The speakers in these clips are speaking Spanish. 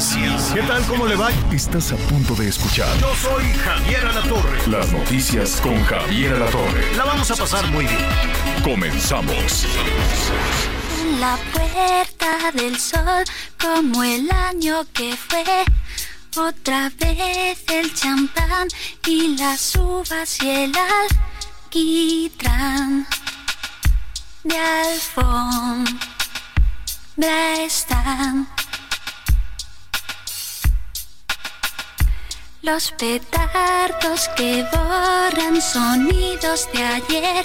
Noticias. ¿Qué tal? ¿Cómo le va? Estás a punto de escuchar Yo soy Javier Alatorre. las noticias con Javier Alatorre. La vamos a pasar muy bien. Comenzamos. En la puerta del sol, como el año que fue. Otra vez el champán y las uvas y el alquitrán. De alfombra están. Los petardos que borran sonidos de ayer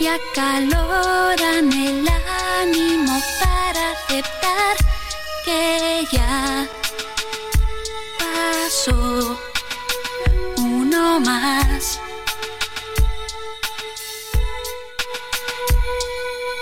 y acaloran el ánimo para aceptar que ya pasó uno más.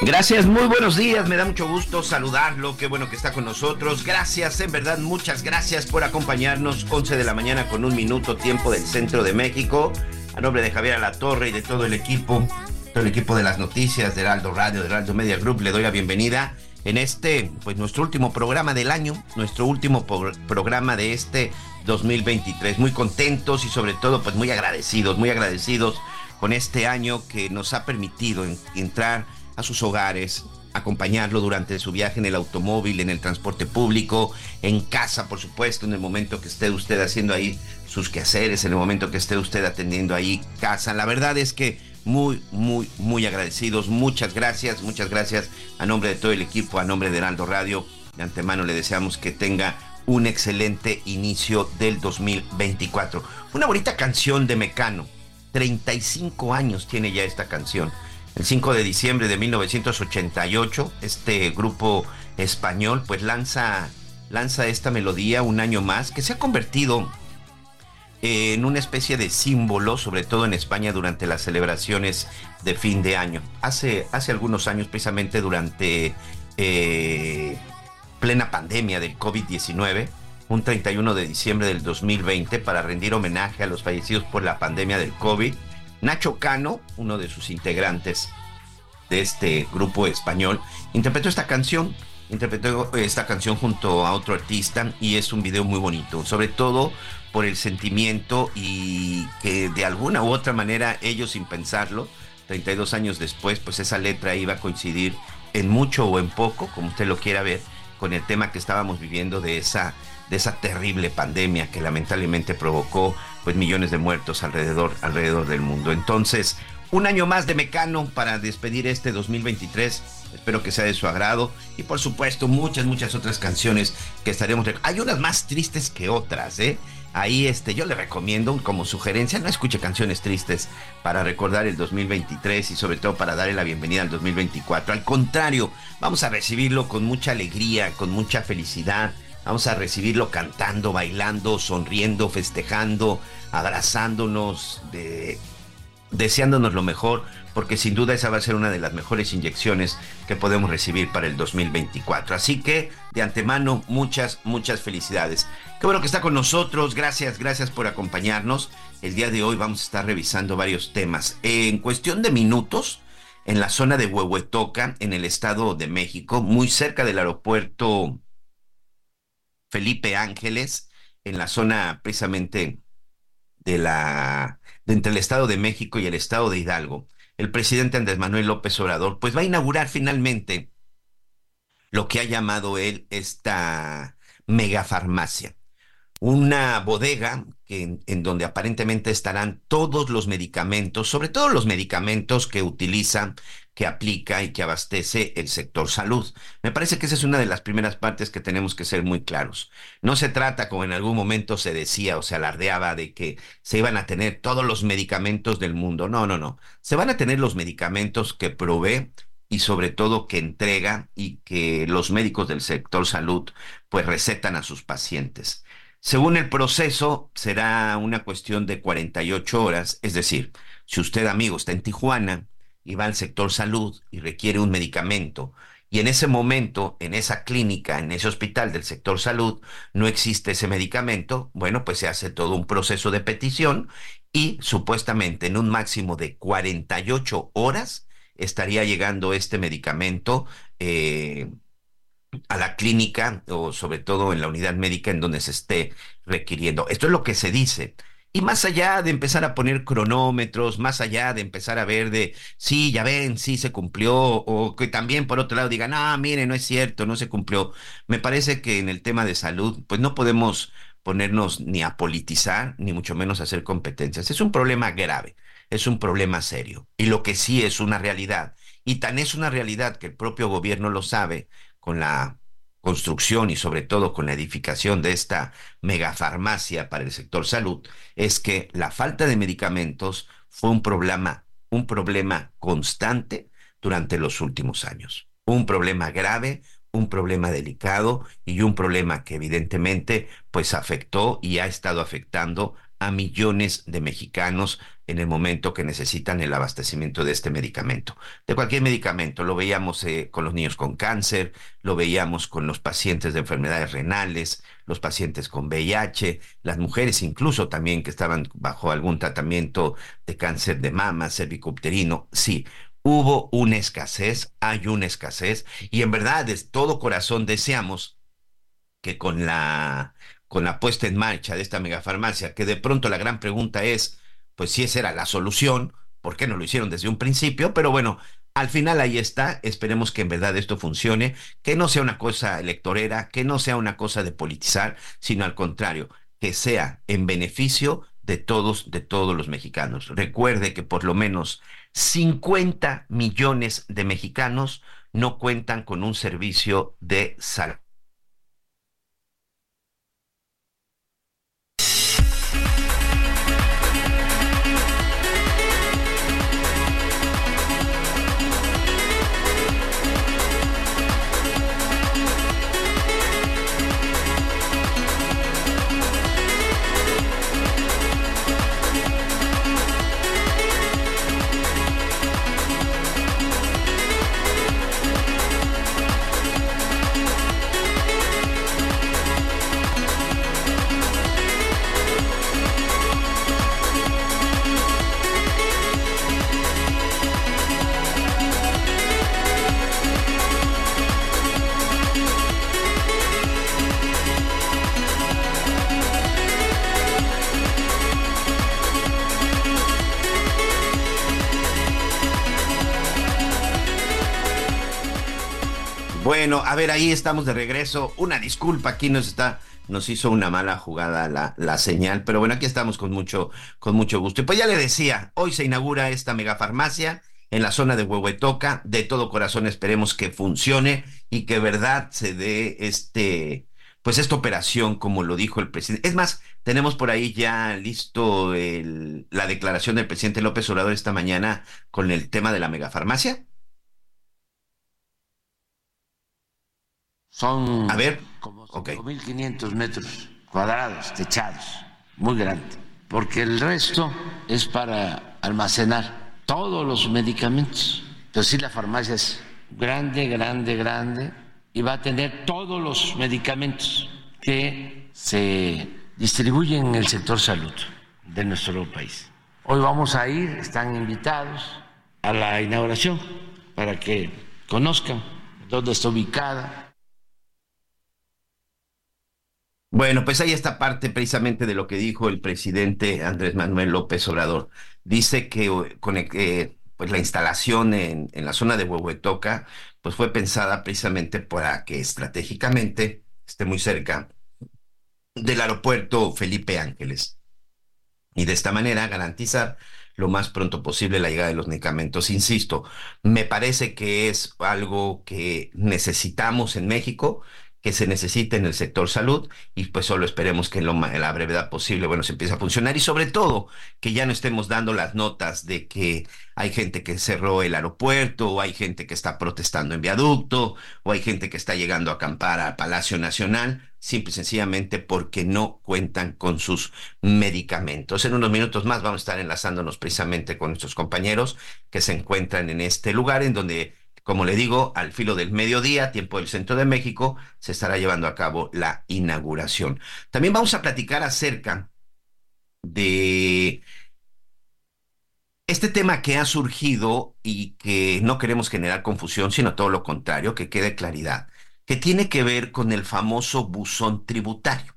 Gracias, muy buenos días, me da mucho gusto saludarlo, qué bueno que está con nosotros. Gracias, en verdad, muchas gracias por acompañarnos. 11 de la mañana con un minuto, tiempo del centro de México. A nombre de Javier Alatorre y de todo el equipo, todo el equipo de las noticias de Heraldo Radio, de Heraldo Media Group, le doy la bienvenida en este, pues nuestro último programa del año, nuestro último programa de este 2023. Muy contentos y sobre todo, pues muy agradecidos, muy agradecidos con este año que nos ha permitido en- entrar a sus hogares, acompañarlo durante su viaje en el automóvil, en el transporte público, en casa, por supuesto, en el momento que esté usted haciendo ahí sus quehaceres, en el momento que esté usted atendiendo ahí casa. La verdad es que muy, muy, muy agradecidos. Muchas gracias, muchas gracias a nombre de todo el equipo, a nombre de Heraldo Radio. De antemano le deseamos que tenga un excelente inicio del 2024. Una bonita canción de Mecano. 35 años tiene ya esta canción. El 5 de diciembre de 1988, este grupo español pues lanza, lanza esta melodía un año más que se ha convertido en una especie de símbolo, sobre todo en España durante las celebraciones de fin de año. Hace, hace algunos años, precisamente durante eh, plena pandemia del COVID-19, un 31 de diciembre del 2020, para rendir homenaje a los fallecidos por la pandemia del COVID, Nacho Cano, uno de sus integrantes de este grupo español, interpretó esta canción, interpretó esta canción junto a otro artista y es un video muy bonito, sobre todo por el sentimiento y que de alguna u otra manera ellos sin pensarlo, 32 años después, pues esa letra iba a coincidir en mucho o en poco, como usted lo quiera ver, con el tema que estábamos viviendo de esa de esa terrible pandemia que lamentablemente provocó pues millones de muertos alrededor alrededor del mundo. Entonces, un año más de Mecano para despedir este 2023. Espero que sea de su agrado. Y por supuesto, muchas, muchas otras canciones que estaremos. Hay unas más tristes que otras, ¿eh? Ahí este, yo le recomiendo como sugerencia, no escuche canciones tristes para recordar el 2023 y sobre todo para darle la bienvenida al 2024. Al contrario, vamos a recibirlo con mucha alegría, con mucha felicidad. Vamos a recibirlo cantando, bailando, sonriendo, festejando, abrazándonos, de, deseándonos lo mejor, porque sin duda esa va a ser una de las mejores inyecciones que podemos recibir para el 2024. Así que, de antemano, muchas, muchas felicidades. Qué bueno que está con nosotros, gracias, gracias por acompañarnos. El día de hoy vamos a estar revisando varios temas. En cuestión de minutos, en la zona de Huehuetoca, en el Estado de México, muy cerca del aeropuerto Felipe Ángeles, en la zona precisamente de la de entre el Estado de México y el Estado de Hidalgo, el presidente Andrés Manuel López Obrador, pues va a inaugurar finalmente lo que ha llamado él esta megafarmacia. Una bodega en donde aparentemente estarán todos los medicamentos, sobre todo los medicamentos que utiliza, que aplica y que abastece el sector salud. Me parece que esa es una de las primeras partes que tenemos que ser muy claros. No se trata, como en algún momento se decía o se alardeaba, de que se iban a tener todos los medicamentos del mundo. No, no, no. Se van a tener los medicamentos que provee y sobre todo que entrega y que los médicos del sector salud pues recetan a sus pacientes. Según el proceso, será una cuestión de 48 horas, es decir, si usted, amigo, está en Tijuana y va al sector salud y requiere un medicamento, y en ese momento, en esa clínica, en ese hospital del sector salud, no existe ese medicamento, bueno, pues se hace todo un proceso de petición y supuestamente en un máximo de 48 horas estaría llegando este medicamento eh, a la clínica o sobre todo en la unidad médica en donde se esté requiriendo. Esto es lo que se dice. Y más allá de empezar a poner cronómetros, más allá de empezar a ver de, sí, ya ven, sí se cumplió, o que también por otro lado digan, ah, mire, no es cierto, no se cumplió. Me parece que en el tema de salud, pues no podemos ponernos ni a politizar, ni mucho menos a hacer competencias. Es un problema grave, es un problema serio. Y lo que sí es una realidad, y tan es una realidad que el propio gobierno lo sabe, con la construcción y sobre todo con la edificación de esta megafarmacia para el sector salud es que la falta de medicamentos fue un problema, un problema constante durante los últimos años. Un problema grave, un problema delicado y un problema que evidentemente pues afectó y ha estado afectando a millones de mexicanos en el momento que necesitan el abastecimiento de este medicamento, de cualquier medicamento. Lo veíamos eh, con los niños con cáncer, lo veíamos con los pacientes de enfermedades renales, los pacientes con VIH, las mujeres incluso también que estaban bajo algún tratamiento de cáncer de mama, cervicouterino. Sí, hubo una escasez, hay una escasez, y en verdad de todo corazón deseamos que con la con la puesta en marcha de esta megafarmacia, que de pronto la gran pregunta es, pues si esa era la solución, ¿por qué no lo hicieron desde un principio? Pero bueno, al final ahí está, esperemos que en verdad esto funcione, que no sea una cosa electorera, que no sea una cosa de politizar, sino al contrario, que sea en beneficio de todos, de todos los mexicanos. Recuerde que por lo menos 50 millones de mexicanos no cuentan con un servicio de salud a ver, ahí estamos de regreso. Una disculpa, aquí nos está, nos hizo una mala jugada la, la señal, pero bueno, aquí estamos con mucho, con mucho gusto. Y pues ya le decía, hoy se inaugura esta megafarmacia en la zona de Huehuetoca. De todo corazón esperemos que funcione y que verdad se dé este, pues esta operación, como lo dijo el presidente. Es más, tenemos por ahí ya listo la declaración del presidente López Obrador esta mañana con el tema de la megafarmacia. Son a ver, como 5.500 metros cuadrados techados, muy grande, porque el resto es para almacenar todos los medicamentos. Pero sí la farmacia es grande, grande, grande y va a tener todos los medicamentos que se distribuyen en el sector salud de nuestro país. Hoy vamos a ir, están invitados a la inauguración para que conozcan dónde está ubicada Bueno, pues ahí está parte precisamente de lo que dijo el presidente Andrés Manuel López Obrador. Dice que con eh, pues la instalación en, en, la zona de Huehuetoca pues fue pensada precisamente para que estratégicamente esté muy cerca del aeropuerto Felipe Ángeles y de esta manera garantizar lo más pronto posible la llegada de los medicamentos. Insisto, me parece que es algo que necesitamos en México que se necesita en el sector salud y pues solo esperemos que en, la brevedad posible, bueno, se empiece a funcionar y sobre todo que ya no estemos dando las notas de que hay gente que cerró el aeropuerto o hay gente que está protestando en viaducto o hay gente que está llegando a acampar al Palacio Nacional, simple y sencillamente porque no cuentan con sus medicamentos. En unos minutos más vamos a estar enlazándonos precisamente con nuestros compañeros que se encuentran en este lugar en donde como le digo, al filo del mediodía, tiempo del centro de México, se estará llevando a cabo la inauguración. También vamos a platicar acerca de este tema que ha surgido y que no queremos generar confusión, sino todo lo contrario, que quede claridad, que tiene que ver con el famoso buzón tributario.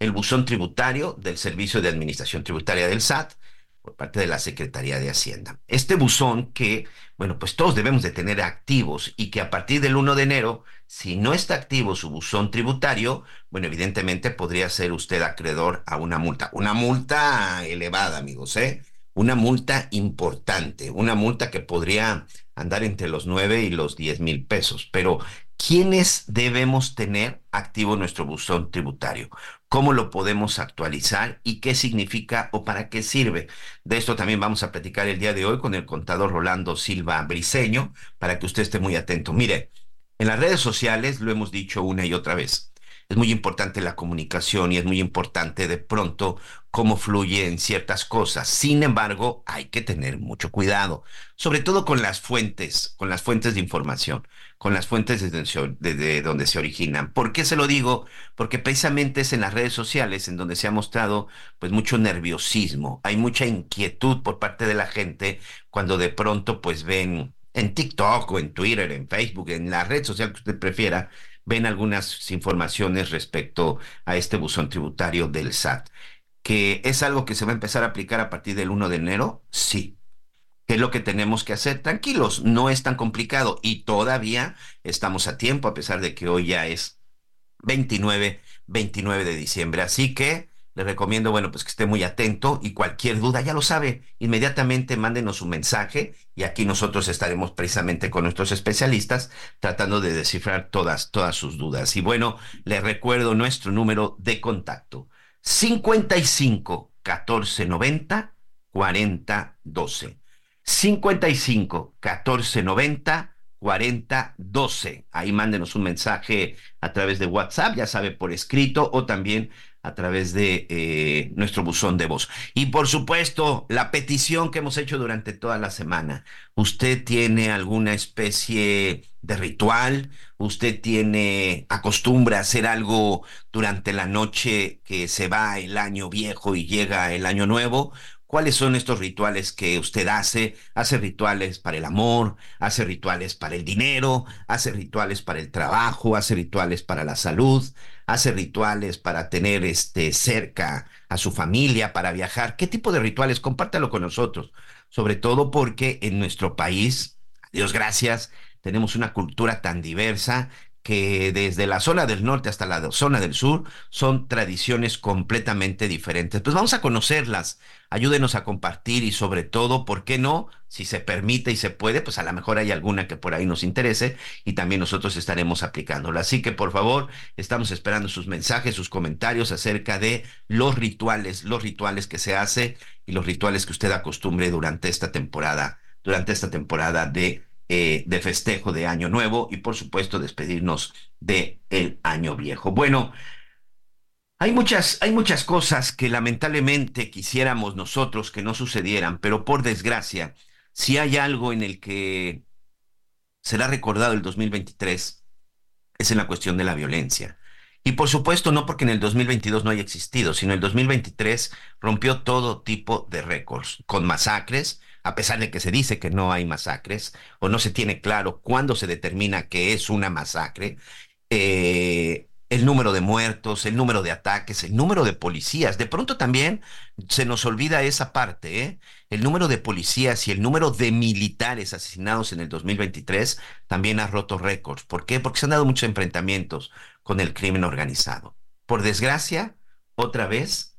El buzón tributario del Servicio de Administración Tributaria del SAT, por parte de la Secretaría de Hacienda. Este buzón que, bueno, pues todos debemos de tener activos y que a partir del 1 de enero, si no está activo su buzón tributario, bueno, evidentemente podría ser usted acreedor a una multa. Una multa elevada, amigos, ¿eh? Una multa importante, una multa que podría andar entre los 9 y los 10 mil pesos. Pero, ¿quiénes debemos tener activo nuestro buzón tributario? cómo lo podemos actualizar y qué significa o para qué sirve. De esto también vamos a platicar el día de hoy con el contador Rolando Silva Briseño, para que usted esté muy atento. Mire, en las redes sociales lo hemos dicho una y otra vez. Es muy importante la comunicación y es muy importante de pronto cómo fluye en ciertas cosas. Sin embargo, hay que tener mucho cuidado, sobre todo con las fuentes, con las fuentes de información con las fuentes desde, donde se originan. ¿Por qué se lo digo? Porque precisamente es en las redes sociales en donde se ha mostrado pues mucho nerviosismo, hay mucha inquietud por parte de la gente cuando de pronto pues ven en TikTok o en Twitter, en Facebook, en la red social que usted prefiera, ven algunas informaciones respecto a este buzón tributario del SAT. ¿Que es algo que se va a empezar a aplicar a partir del 1 de enero? Sí, ¿Qué es lo que tenemos que hacer? Tranquilos, no es tan complicado y todavía estamos a tiempo, a pesar de que hoy ya es 29, 29 de diciembre. Así que le recomiendo, bueno, pues que esté muy atento y cualquier duda, ya lo sabe, inmediatamente mándenos un mensaje y aquí nosotros estaremos precisamente con nuestros especialistas tratando de descifrar todas, todas sus dudas. Y bueno, le recuerdo nuestro número de contacto, 55 14 90 40 12. 55 14 90 40 12. Ahí mándenos un mensaje a través de WhatsApp, ya sabe, por escrito o también a través de eh, nuestro buzón de voz. Y por supuesto, la petición que hemos hecho durante toda la semana. ¿Usted tiene alguna especie de ritual? ¿Usted tiene, acostumbra a hacer algo durante la noche que se va el año viejo y llega el año nuevo? ¿Cuáles son estos rituales que usted hace? Hace rituales para el amor, hace rituales para el dinero, hace rituales para el trabajo, hace rituales para la salud, hace rituales para tener este cerca a su familia, para viajar. ¿Qué tipo de rituales? Compártalo con nosotros. Sobre todo porque en nuestro país, Dios gracias, tenemos una cultura tan diversa que desde la zona del norte hasta la zona del sur son tradiciones completamente diferentes. Pues vamos a conocerlas, ayúdenos a compartir y sobre todo, ¿por qué no? Si se permite y se puede, pues a lo mejor hay alguna que por ahí nos interese y también nosotros estaremos aplicándola. Así que por favor, estamos esperando sus mensajes, sus comentarios acerca de los rituales, los rituales que se hace y los rituales que usted acostumbre durante esta temporada, durante esta temporada de eh, de festejo de Año Nuevo y por supuesto despedirnos de el Año Viejo. Bueno, hay muchas, hay muchas cosas que lamentablemente quisiéramos nosotros que no sucedieran, pero por desgracia, si hay algo en el que será recordado el 2023, es en la cuestión de la violencia. Y por supuesto, no porque en el 2022 no haya existido, sino el 2023 rompió todo tipo de récords, con masacres, a pesar de que se dice que no hay masacres, o no se tiene claro cuándo se determina que es una masacre, eh, el número de muertos, el número de ataques, el número de policías. De pronto también se nos olvida esa parte, ¿eh? El número de policías y el número de militares asesinados en el 2023 también ha roto récords. ¿Por qué? Porque se han dado muchos enfrentamientos con el crimen organizado. Por desgracia, otra vez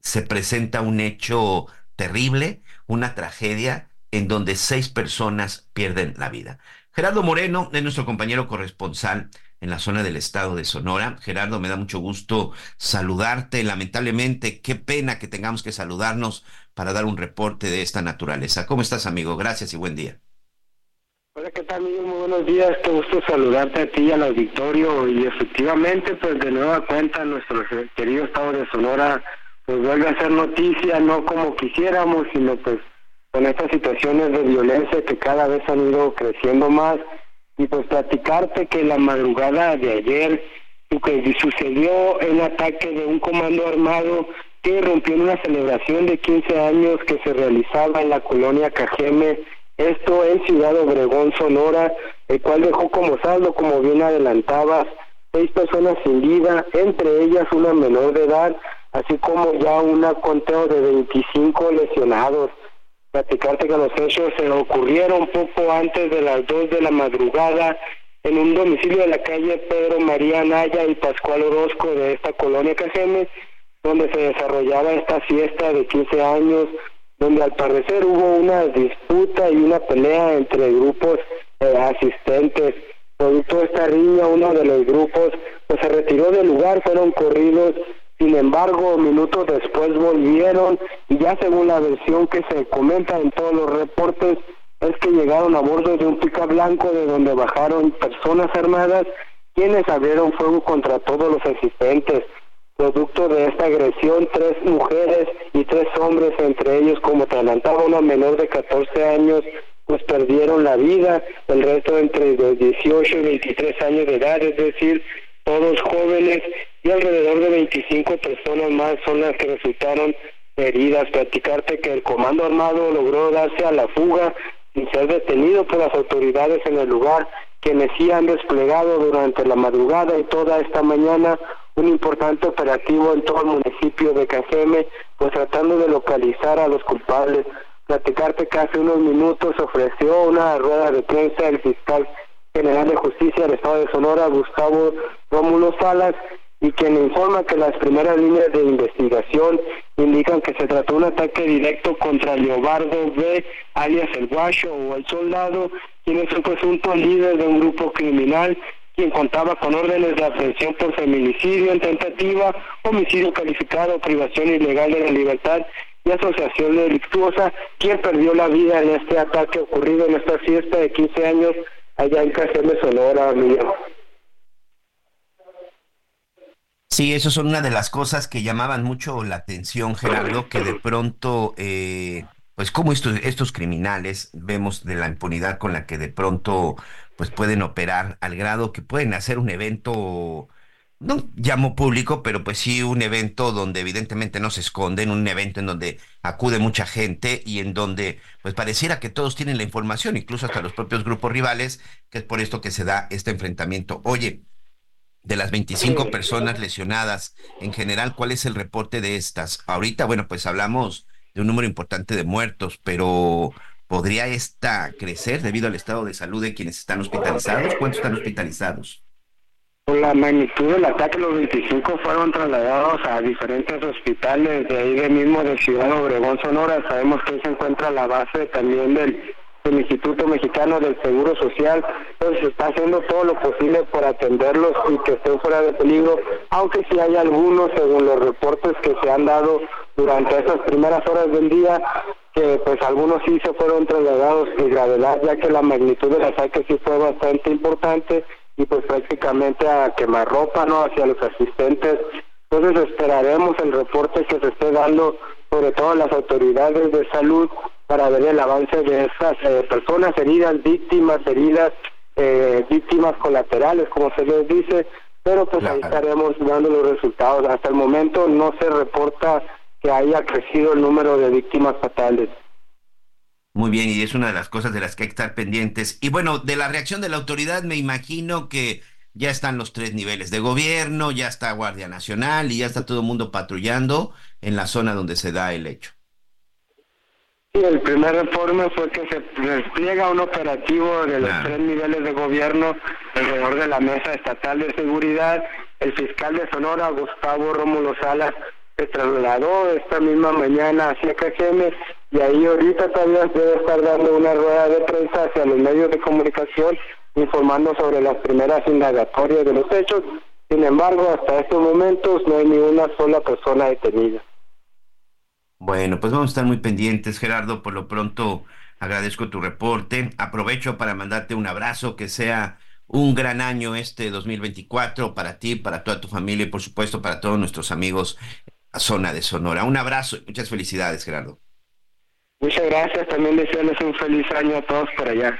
se presenta un hecho terrible una tragedia en donde seis personas pierden la vida. Gerardo Moreno es nuestro compañero corresponsal en la zona del estado de Sonora. Gerardo, me da mucho gusto saludarte. Lamentablemente, qué pena que tengamos que saludarnos para dar un reporte de esta naturaleza. ¿Cómo estás, amigo? Gracias y buen día. Hola, ¿qué tal, amigo? Muy buenos días. Qué gusto saludarte a ti y al auditorio. Y efectivamente, pues de nueva cuenta, nuestro querido estado de Sonora, pues vuelve a ser noticia, no como quisiéramos, sino pues con estas situaciones de violencia que cada vez han ido creciendo más. Y pues platicarte que la madrugada de ayer que sucedió el ataque de un comando armado que rompió en una celebración de 15 años que se realizaba en la colonia Cajeme esto en Ciudad Obregón, Sonora, el cual dejó como saldo, como bien adelantabas, seis personas sin vida, entre ellas una menor de edad, así como ya un conteo de 25 lesionados. Platicarte que los hechos se ocurrieron poco antes de las 2 de la madrugada en un domicilio de la calle Pedro María Naya y Pascual Orozco de esta colonia Cajeme, donde se desarrollaba esta fiesta de 15 años donde al parecer hubo una disputa y una pelea entre grupos eh, asistentes. Producto de esta riña, uno de los grupos pues se retiró del lugar, fueron corridos, sin embargo, minutos después volvieron y ya según la versión que se comenta en todos los reportes, es que llegaron a bordo de un pica blanco de donde bajaron personas armadas quienes abrieron fuego contra todos los asistentes. Producto de esta agresión, tres mujeres y tres hombres, entre ellos, como te adelantaba, una menor de 14 años, pues perdieron la vida, el resto entre los 18 y 23 años de edad, es decir, todos jóvenes, y alrededor de 25 personas más son las que resultaron heridas. Platicarte que el comando armado logró darse a la fuga sin ser detenido por las autoridades en el lugar, quienes sí han desplegado durante la madrugada y toda esta mañana un importante operativo en todo el municipio de Cajeme, pues tratando de localizar a los culpables. Platicarte que hace unos minutos ofreció una rueda de prensa el fiscal general de justicia del estado de Sonora, Gustavo Rómulo Salas, y quien informa que las primeras líneas de investigación indican que se trató de un ataque directo contra Leobardo B, alias el Guacho o el Soldado, quien es un presunto líder de un grupo criminal quien contaba con órdenes de aprehensión por feminicidio en tentativa, homicidio calificado, privación ilegal de la libertad y asociación delictuosa, quien perdió la vida en este ataque ocurrido en esta fiesta de 15 años allá en de Sonora, Miguel. Sí, eso son una de las cosas que llamaban mucho la atención, Gerardo, que de pronto, eh, pues como estos, estos criminales, vemos de la impunidad con la que de pronto pues pueden operar al grado que pueden hacer un evento, no llamo público, pero pues sí un evento donde evidentemente no se esconden, un evento en donde acude mucha gente y en donde pues pareciera que todos tienen la información, incluso hasta los propios grupos rivales, que es por esto que se da este enfrentamiento. Oye, de las 25 personas lesionadas, en general, ¿cuál es el reporte de estas? Ahorita, bueno, pues hablamos de un número importante de muertos, pero ¿Podría esta crecer debido al estado de salud de quienes están hospitalizados? ¿Cuántos están hospitalizados? Por la magnitud del ataque, los 25 fueron trasladados a diferentes hospitales de ahí de mismo de Ciudad Obregón, Sonora. Sabemos que ahí se encuentra la base también del, Instituto Mexicano del Seguro Social. Se está haciendo todo lo posible por atenderlos y que estén fuera de peligro, aunque sí hay algunos, según los reportes que se han dado durante esas primeras horas del día, que pues algunos sí se fueron trasladados de gravedad, ya que la magnitud del ataque sí fue bastante importante y pues prácticamente a quemarropa, ¿no? Hacia los asistentes. Entonces esperaremos el reporte que se esté dando sobre todo las autoridades de salud para ver el avance de esas eh, personas heridas, víctimas heridas, eh, víctimas colaterales, como se les dice, pero pues ahí estaremos dando los resultados. Hasta el momento no se reporta que haya crecido el número de víctimas fatales. Muy bien, y es una de las cosas de las que hay que estar pendientes. Y bueno, de la reacción de la autoridad me imagino que ya están los tres niveles de gobierno, ya está Guardia Nacional y ya está todo el mundo patrullando en la zona donde se da el hecho. Sí, el primer informe fue que se despliega un operativo de los tres niveles de gobierno alrededor de la Mesa Estatal de Seguridad. El fiscal de Sonora, Gustavo Rómulo Salas, se trasladó esta misma mañana hacia KGM y ahí ahorita todavía debe estar dando una rueda de prensa hacia los medios de comunicación informando sobre las primeras indagatorias de los hechos. Sin embargo, hasta estos momentos no hay ni una sola persona detenida. Bueno, pues vamos a estar muy pendientes, Gerardo. Por lo pronto, agradezco tu reporte. Aprovecho para mandarte un abrazo, que sea un gran año este 2024 para ti, para toda tu familia y por supuesto para todos nuestros amigos en la zona de Sonora. Un abrazo y muchas felicidades, Gerardo. Muchas gracias, también desearles un feliz año a todos por allá.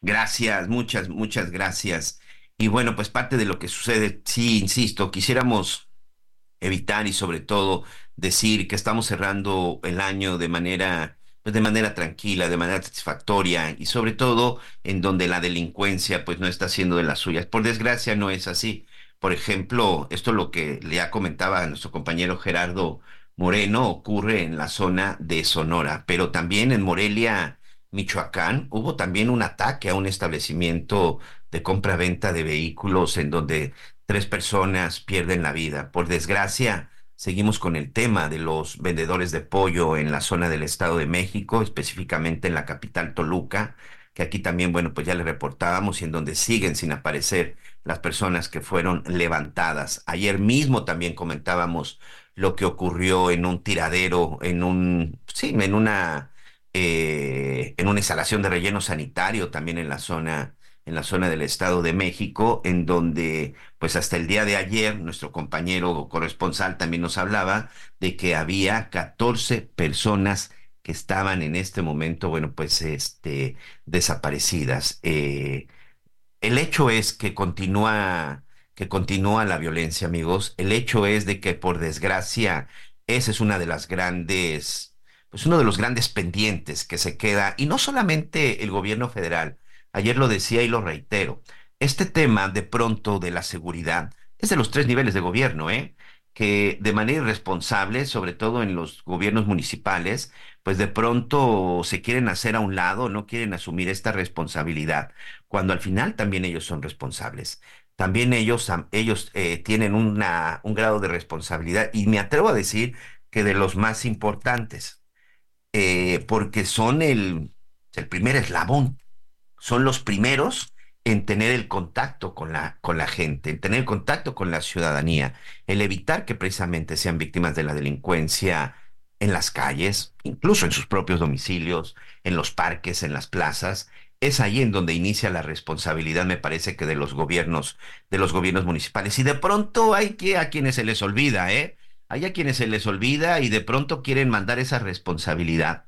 Gracias, muchas, muchas gracias. Y bueno, pues parte de lo que sucede, sí, insisto, quisiéramos evitar y sobre todo decir que estamos cerrando el año de manera pues de manera tranquila, de manera satisfactoria y sobre todo en donde la delincuencia pues no está haciendo de las suyas. Por desgracia no es así. Por ejemplo, esto es lo que le comentaba a nuestro compañero Gerardo Moreno ocurre en la zona de Sonora, pero también en Morelia, Michoacán, hubo también un ataque a un establecimiento de compra-venta de vehículos en donde tres personas pierden la vida. Por desgracia, Seguimos con el tema de los vendedores de pollo en la zona del Estado de México, específicamente en la capital Toluca, que aquí también, bueno, pues ya le reportábamos y en donde siguen sin aparecer las personas que fueron levantadas. Ayer mismo también comentábamos lo que ocurrió en un tiradero, en un, sí, en una, eh, en una instalación de relleno sanitario también en la zona en la zona del Estado de México, en donde, pues hasta el día de ayer, nuestro compañero corresponsal también nos hablaba de que había 14 personas que estaban en este momento, bueno, pues este, desaparecidas. Eh, el hecho es que continúa, que continúa la violencia, amigos. El hecho es de que, por desgracia, esa es una de las grandes, pues uno de los grandes pendientes que se queda, y no solamente el gobierno federal, Ayer lo decía y lo reitero. Este tema de pronto de la seguridad es de los tres niveles de gobierno, ¿eh? que de manera irresponsable, sobre todo en los gobiernos municipales, pues de pronto se quieren hacer a un lado, no quieren asumir esta responsabilidad, cuando al final también ellos son responsables. También ellos, ellos eh, tienen una, un grado de responsabilidad y me atrevo a decir que de los más importantes, eh, porque son el, el primer eslabón son los primeros en tener el contacto con la, con la gente, en tener contacto con la ciudadanía, el evitar que precisamente sean víctimas de la delincuencia en las calles, incluso en sus propios domicilios, en los parques, en las plazas. Es ahí en donde inicia la responsabilidad, me parece que de los gobiernos, de los gobiernos municipales. Y de pronto hay que a quienes se les olvida, ¿eh? Hay a quienes se les olvida y de pronto quieren mandar esa responsabilidad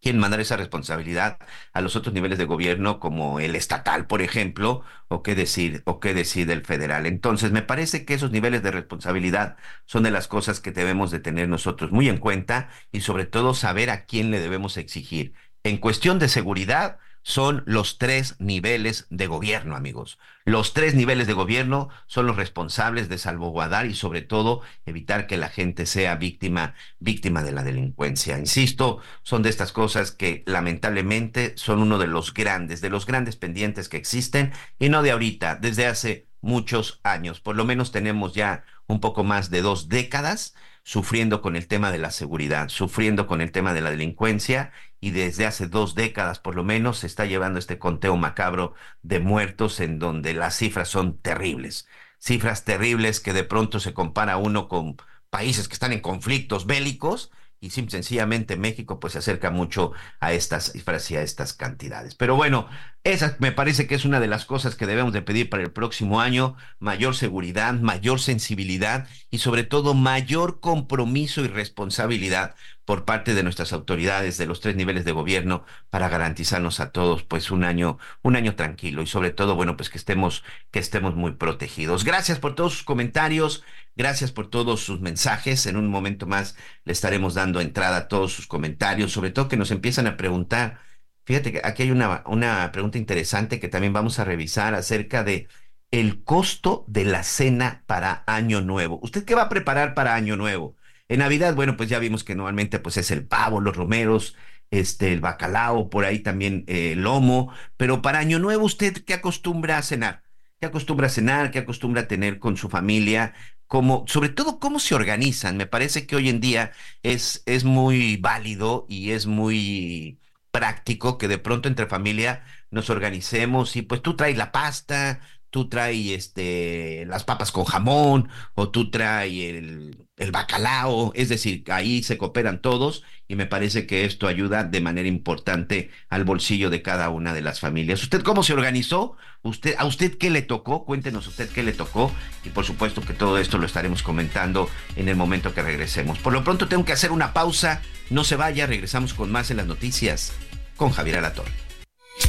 quieren mandar esa responsabilidad a los otros niveles de gobierno como el estatal, por ejemplo, o qué decir, o qué decir el federal. Entonces, me parece que esos niveles de responsabilidad son de las cosas que debemos de tener nosotros muy en cuenta y sobre todo saber a quién le debemos exigir. En cuestión de seguridad, son los tres niveles de gobierno, amigos. Los tres niveles de gobierno son los responsables de salvaguardar y sobre todo evitar que la gente sea víctima, víctima de la delincuencia. Insisto, son de estas cosas que lamentablemente son uno de los grandes, de los grandes pendientes que existen y no de ahorita, desde hace muchos años. Por lo menos tenemos ya un poco más de dos décadas sufriendo con el tema de la seguridad, sufriendo con el tema de la delincuencia y desde hace dos décadas por lo menos se está llevando este conteo macabro de muertos en donde las cifras son terribles, cifras terribles que de pronto se compara uno con países que están en conflictos bélicos y sencillamente México pues se acerca mucho a estas cifras y a estas cantidades. Pero bueno, esa me parece que es una de las cosas que debemos de pedir para el próximo año, mayor seguridad, mayor sensibilidad y sobre todo mayor compromiso y responsabilidad por parte de nuestras autoridades de los tres niveles de gobierno para garantizarnos a todos pues un año un año tranquilo y sobre todo bueno pues que estemos que estemos muy protegidos. Gracias por todos sus comentarios. Gracias por todos sus mensajes. En un momento más le estaremos dando entrada a todos sus comentarios, sobre todo que nos empiezan a preguntar. Fíjate que aquí hay una, una pregunta interesante que también vamos a revisar acerca de el costo de la cena para Año Nuevo. ¿Usted qué va a preparar para Año Nuevo? En Navidad, bueno, pues ya vimos que normalmente pues es el pavo, los romeros, este, el bacalao, por ahí también eh, el lomo, pero para Año Nuevo, ¿usted qué acostumbra a cenar? qué acostumbra a cenar, qué acostumbra a tener con su familia, cómo, sobre todo cómo se organizan. Me parece que hoy en día es, es muy válido y es muy práctico que de pronto entre familia nos organicemos y pues tú traes la pasta, tú traes este, las papas con jamón o tú traes el, el, bacalao, es decir, ahí se cooperan todos y me parece que esto ayuda de manera importante al bolsillo de cada una de las familias. ¿Usted cómo se organizó? ¿Usted, ¿A usted qué le tocó? Cuéntenos usted qué le tocó y por supuesto que todo esto lo estaremos comentando en el momento que regresemos. Por lo pronto tengo que hacer una pausa, no se vaya, regresamos con más en las noticias con Javier Alatorre.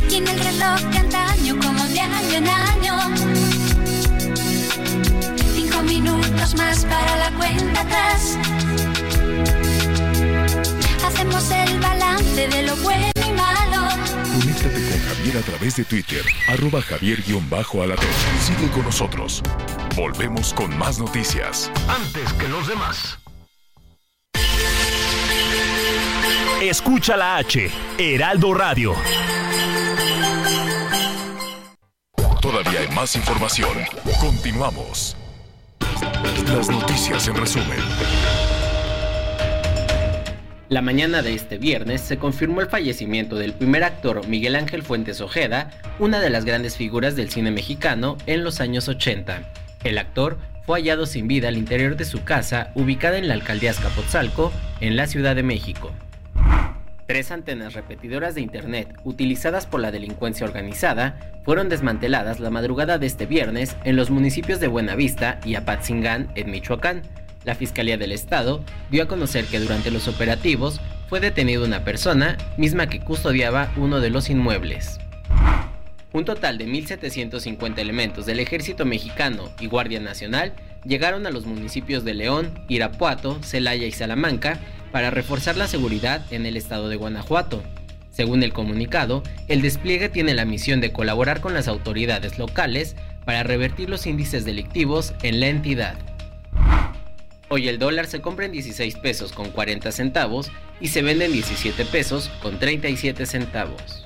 Tiene el reloj de antaño como de año en año. Cinco minutos más para la cuenta atrás. Hacemos el balance de lo bueno y malo. Conéctate con Javier a través de Twitter, arroba javier-alatorre. Sigue con nosotros. Volvemos con más noticias. Antes que los demás. Escucha la H, Heraldo Radio. Todavía hay más información. Continuamos. Las noticias en resumen. La mañana de este viernes se confirmó el fallecimiento del primer actor Miguel Ángel Fuentes Ojeda, una de las grandes figuras del cine mexicano en los años 80. El actor fue hallado sin vida al interior de su casa, ubicada en la alcaldía Azcapotzalco, en la Ciudad de México. Tres antenas repetidoras de Internet utilizadas por la delincuencia organizada fueron desmanteladas la madrugada de este viernes en los municipios de Buenavista y Apatzingán, en Michoacán. La Fiscalía del Estado dio a conocer que durante los operativos fue detenida una persona, misma que custodiaba uno de los inmuebles. Un total de 1.750 elementos del Ejército Mexicano y Guardia Nacional llegaron a los municipios de León, Irapuato, Celaya y Salamanca para reforzar la seguridad en el estado de Guanajuato. Según el comunicado, el despliegue tiene la misión de colaborar con las autoridades locales para revertir los índices delictivos en la entidad. Hoy el dólar se compra en 16 pesos con 40 centavos y se vende en 17 pesos con 37 centavos.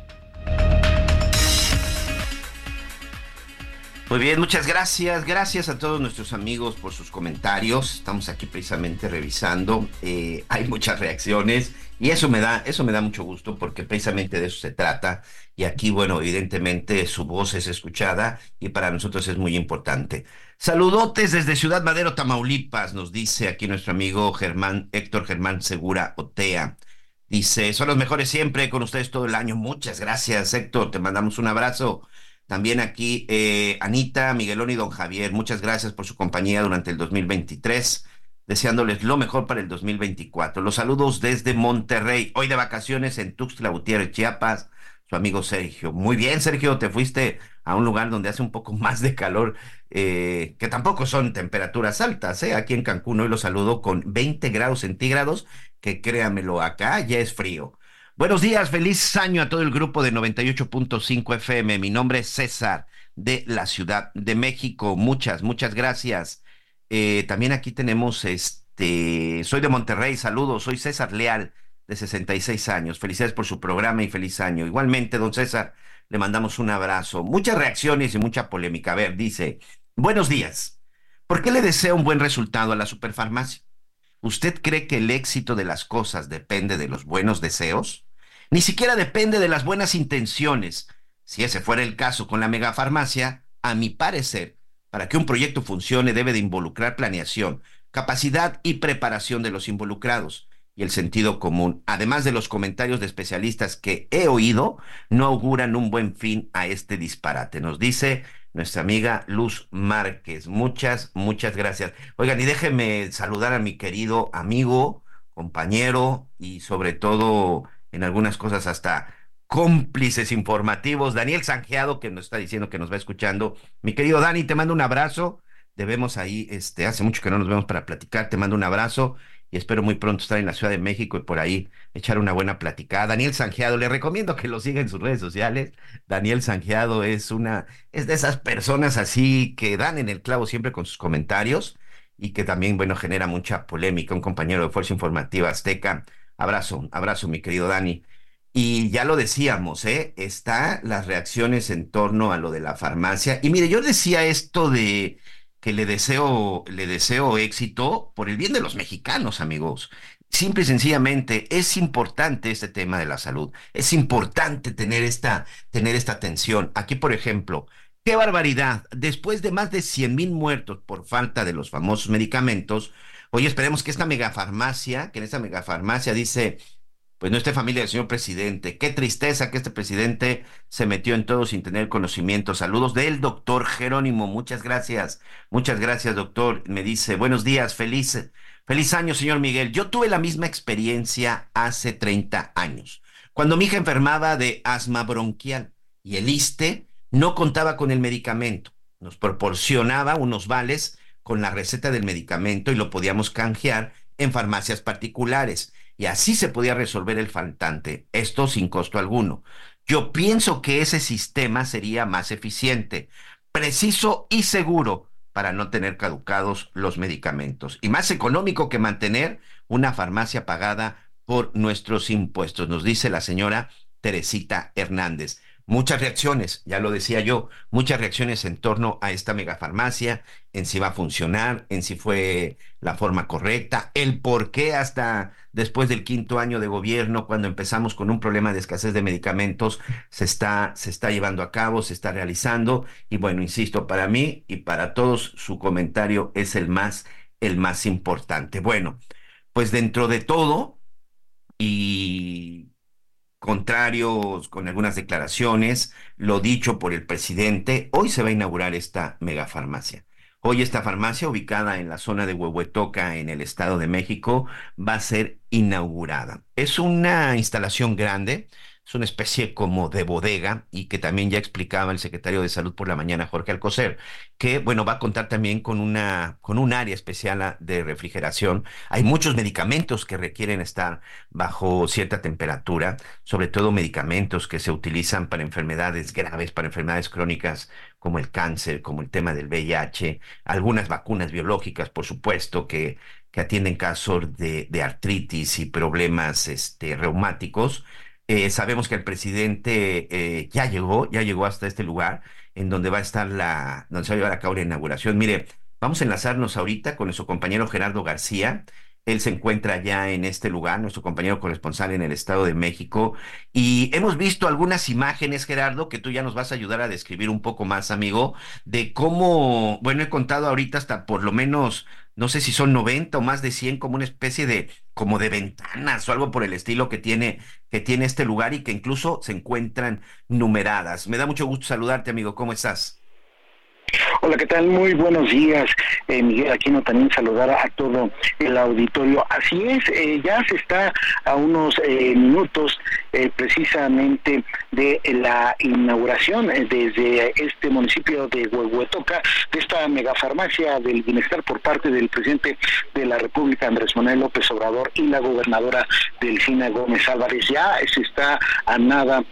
Muy bien, muchas gracias. Gracias a todos nuestros amigos por sus comentarios. Estamos aquí precisamente revisando. Eh, hay muchas reacciones y eso me da, eso me da mucho gusto porque precisamente de eso se trata. Y aquí, bueno, evidentemente su voz es escuchada y para nosotros es muy importante. Saludotes desde Ciudad Madero, Tamaulipas, nos dice aquí nuestro amigo Germán, Héctor Germán Segura Otea. Dice, son los mejores siempre con ustedes todo el año. Muchas gracias, Héctor. Te mandamos un abrazo. También aquí eh, Anita, Miguelón y don Javier, muchas gracias por su compañía durante el 2023, deseándoles lo mejor para el 2024. Los saludos desde Monterrey, hoy de vacaciones en Tuxtla Gutiérrez, Chiapas, su amigo Sergio. Muy bien, Sergio, te fuiste a un lugar donde hace un poco más de calor, eh, que tampoco son temperaturas altas, ¿eh? Aquí en Cancún hoy los saludo con 20 grados centígrados, que créamelo, acá ya es frío. Buenos días, feliz año a todo el grupo de 98.5 FM. Mi nombre es César de la Ciudad de México. Muchas, muchas gracias. Eh, también aquí tenemos este, soy de Monterrey, saludos, soy César Leal, de 66 años. Felicidades por su programa y feliz año. Igualmente, don César, le mandamos un abrazo. Muchas reacciones y mucha polémica. A ver, dice, buenos días. ¿Por qué le desea un buen resultado a la superfarmacia? ¿Usted cree que el éxito de las cosas depende de los buenos deseos? Ni siquiera depende de las buenas intenciones. Si ese fuera el caso con la megafarmacia, a mi parecer, para que un proyecto funcione debe de involucrar planeación, capacidad y preparación de los involucrados y el sentido común, además de los comentarios de especialistas que he oído, no auguran un buen fin a este disparate. Nos dice nuestra amiga Luz Márquez. Muchas, muchas gracias. Oigan, y déjenme saludar a mi querido amigo, compañero y sobre todo en algunas cosas hasta cómplices informativos. Daniel Sanjeado, que nos está diciendo que nos va escuchando. Mi querido Dani, te mando un abrazo. Debemos ahí, este, hace mucho que no nos vemos para platicar. Te mando un abrazo y espero muy pronto estar en la Ciudad de México y por ahí echar una buena platicada. Daniel Sanjeado, le recomiendo que lo siga en sus redes sociales. Daniel Sanjeado es una, es de esas personas así que dan en el clavo siempre con sus comentarios y que también, bueno, genera mucha polémica. Un compañero de Fuerza Informativa Azteca Abrazo, abrazo, mi querido Dani. Y ya lo decíamos, ¿eh? Está las reacciones en torno a lo de la farmacia. Y mire, yo decía esto de que le deseo, le deseo éxito por el bien de los mexicanos, amigos. Simple y sencillamente es importante este tema de la salud. Es importante tener esta, tener esta atención. Aquí, por ejemplo, qué barbaridad. Después de más de 100 mil muertos por falta de los famosos medicamentos, hoy esperemos que esta megafarmacia, que en esta megafarmacia dice pues no esté familia del señor presidente. Qué tristeza que este presidente se metió en todo sin tener conocimiento. Saludos del doctor Jerónimo. Muchas gracias. Muchas gracias, doctor. Me dice, buenos días, feliz, feliz año, señor Miguel. Yo tuve la misma experiencia hace 30 años, cuando mi hija enfermaba de asma bronquial y el ISTE no contaba con el medicamento. Nos proporcionaba unos vales con la receta del medicamento y lo podíamos canjear en farmacias particulares y así se podía resolver el faltante, esto sin costo alguno. Yo pienso que ese sistema sería más eficiente, preciso y seguro para no tener caducados los medicamentos y más económico que mantener una farmacia pagada por nuestros impuestos, nos dice la señora Teresita Hernández muchas reacciones, ya lo decía yo, muchas reacciones en torno a esta megafarmacia, en si va a funcionar, en si fue la forma correcta, el por qué hasta después del quinto año de gobierno, cuando empezamos con un problema de escasez de medicamentos, se está, se está llevando a cabo, se está realizando. Y bueno, insisto, para mí y para todos, su comentario es el más, el más importante. Bueno, pues dentro de todo, y contrarios con algunas declaraciones, lo dicho por el presidente, hoy se va a inaugurar esta megafarmacia. Hoy esta farmacia, ubicada en la zona de Huehuetoca, en el Estado de México, va a ser inaugurada. Es una instalación grande, es una especie como de bodega y que también ya explicaba el secretario de Salud por la mañana, Jorge Alcocer, que bueno, va a contar también con una con un área especial de refrigeración. Hay muchos medicamentos que requieren estar bajo cierta temperatura, sobre todo medicamentos que se utilizan para enfermedades graves, para enfermedades crónicas como el cáncer, como el tema del VIH, algunas vacunas biológicas, por supuesto, que que atienden casos de, de artritis y problemas este, reumáticos eh, sabemos que el presidente eh, ya llegó, ya llegó hasta este lugar en donde va a estar la, donde se va a llevar a cabo la inauguración. Mire, vamos a enlazarnos ahorita con nuestro compañero Gerardo García. Él se encuentra ya en este lugar, nuestro compañero corresponsal en el Estado de México. Y hemos visto algunas imágenes, Gerardo, que tú ya nos vas a ayudar a describir un poco más, amigo, de cómo, bueno, he contado ahorita hasta por lo menos no sé si son 90 o más de 100 como una especie de como de ventanas o algo por el estilo que tiene que tiene este lugar y que incluso se encuentran numeradas. Me da mucho gusto saludarte, amigo. ¿Cómo estás? Hola, ¿qué tal? Muy buenos días, eh, Miguel Aquino. También saludar a todo el auditorio. Así es, eh, ya se está a unos eh, minutos eh, precisamente de la inauguración desde este municipio de Huehuetoca de esta megafarmacia del bienestar por parte del presidente de la República, Andrés Manuel López Obrador, y la gobernadora Delfina Gómez Álvarez. Ya se está a nada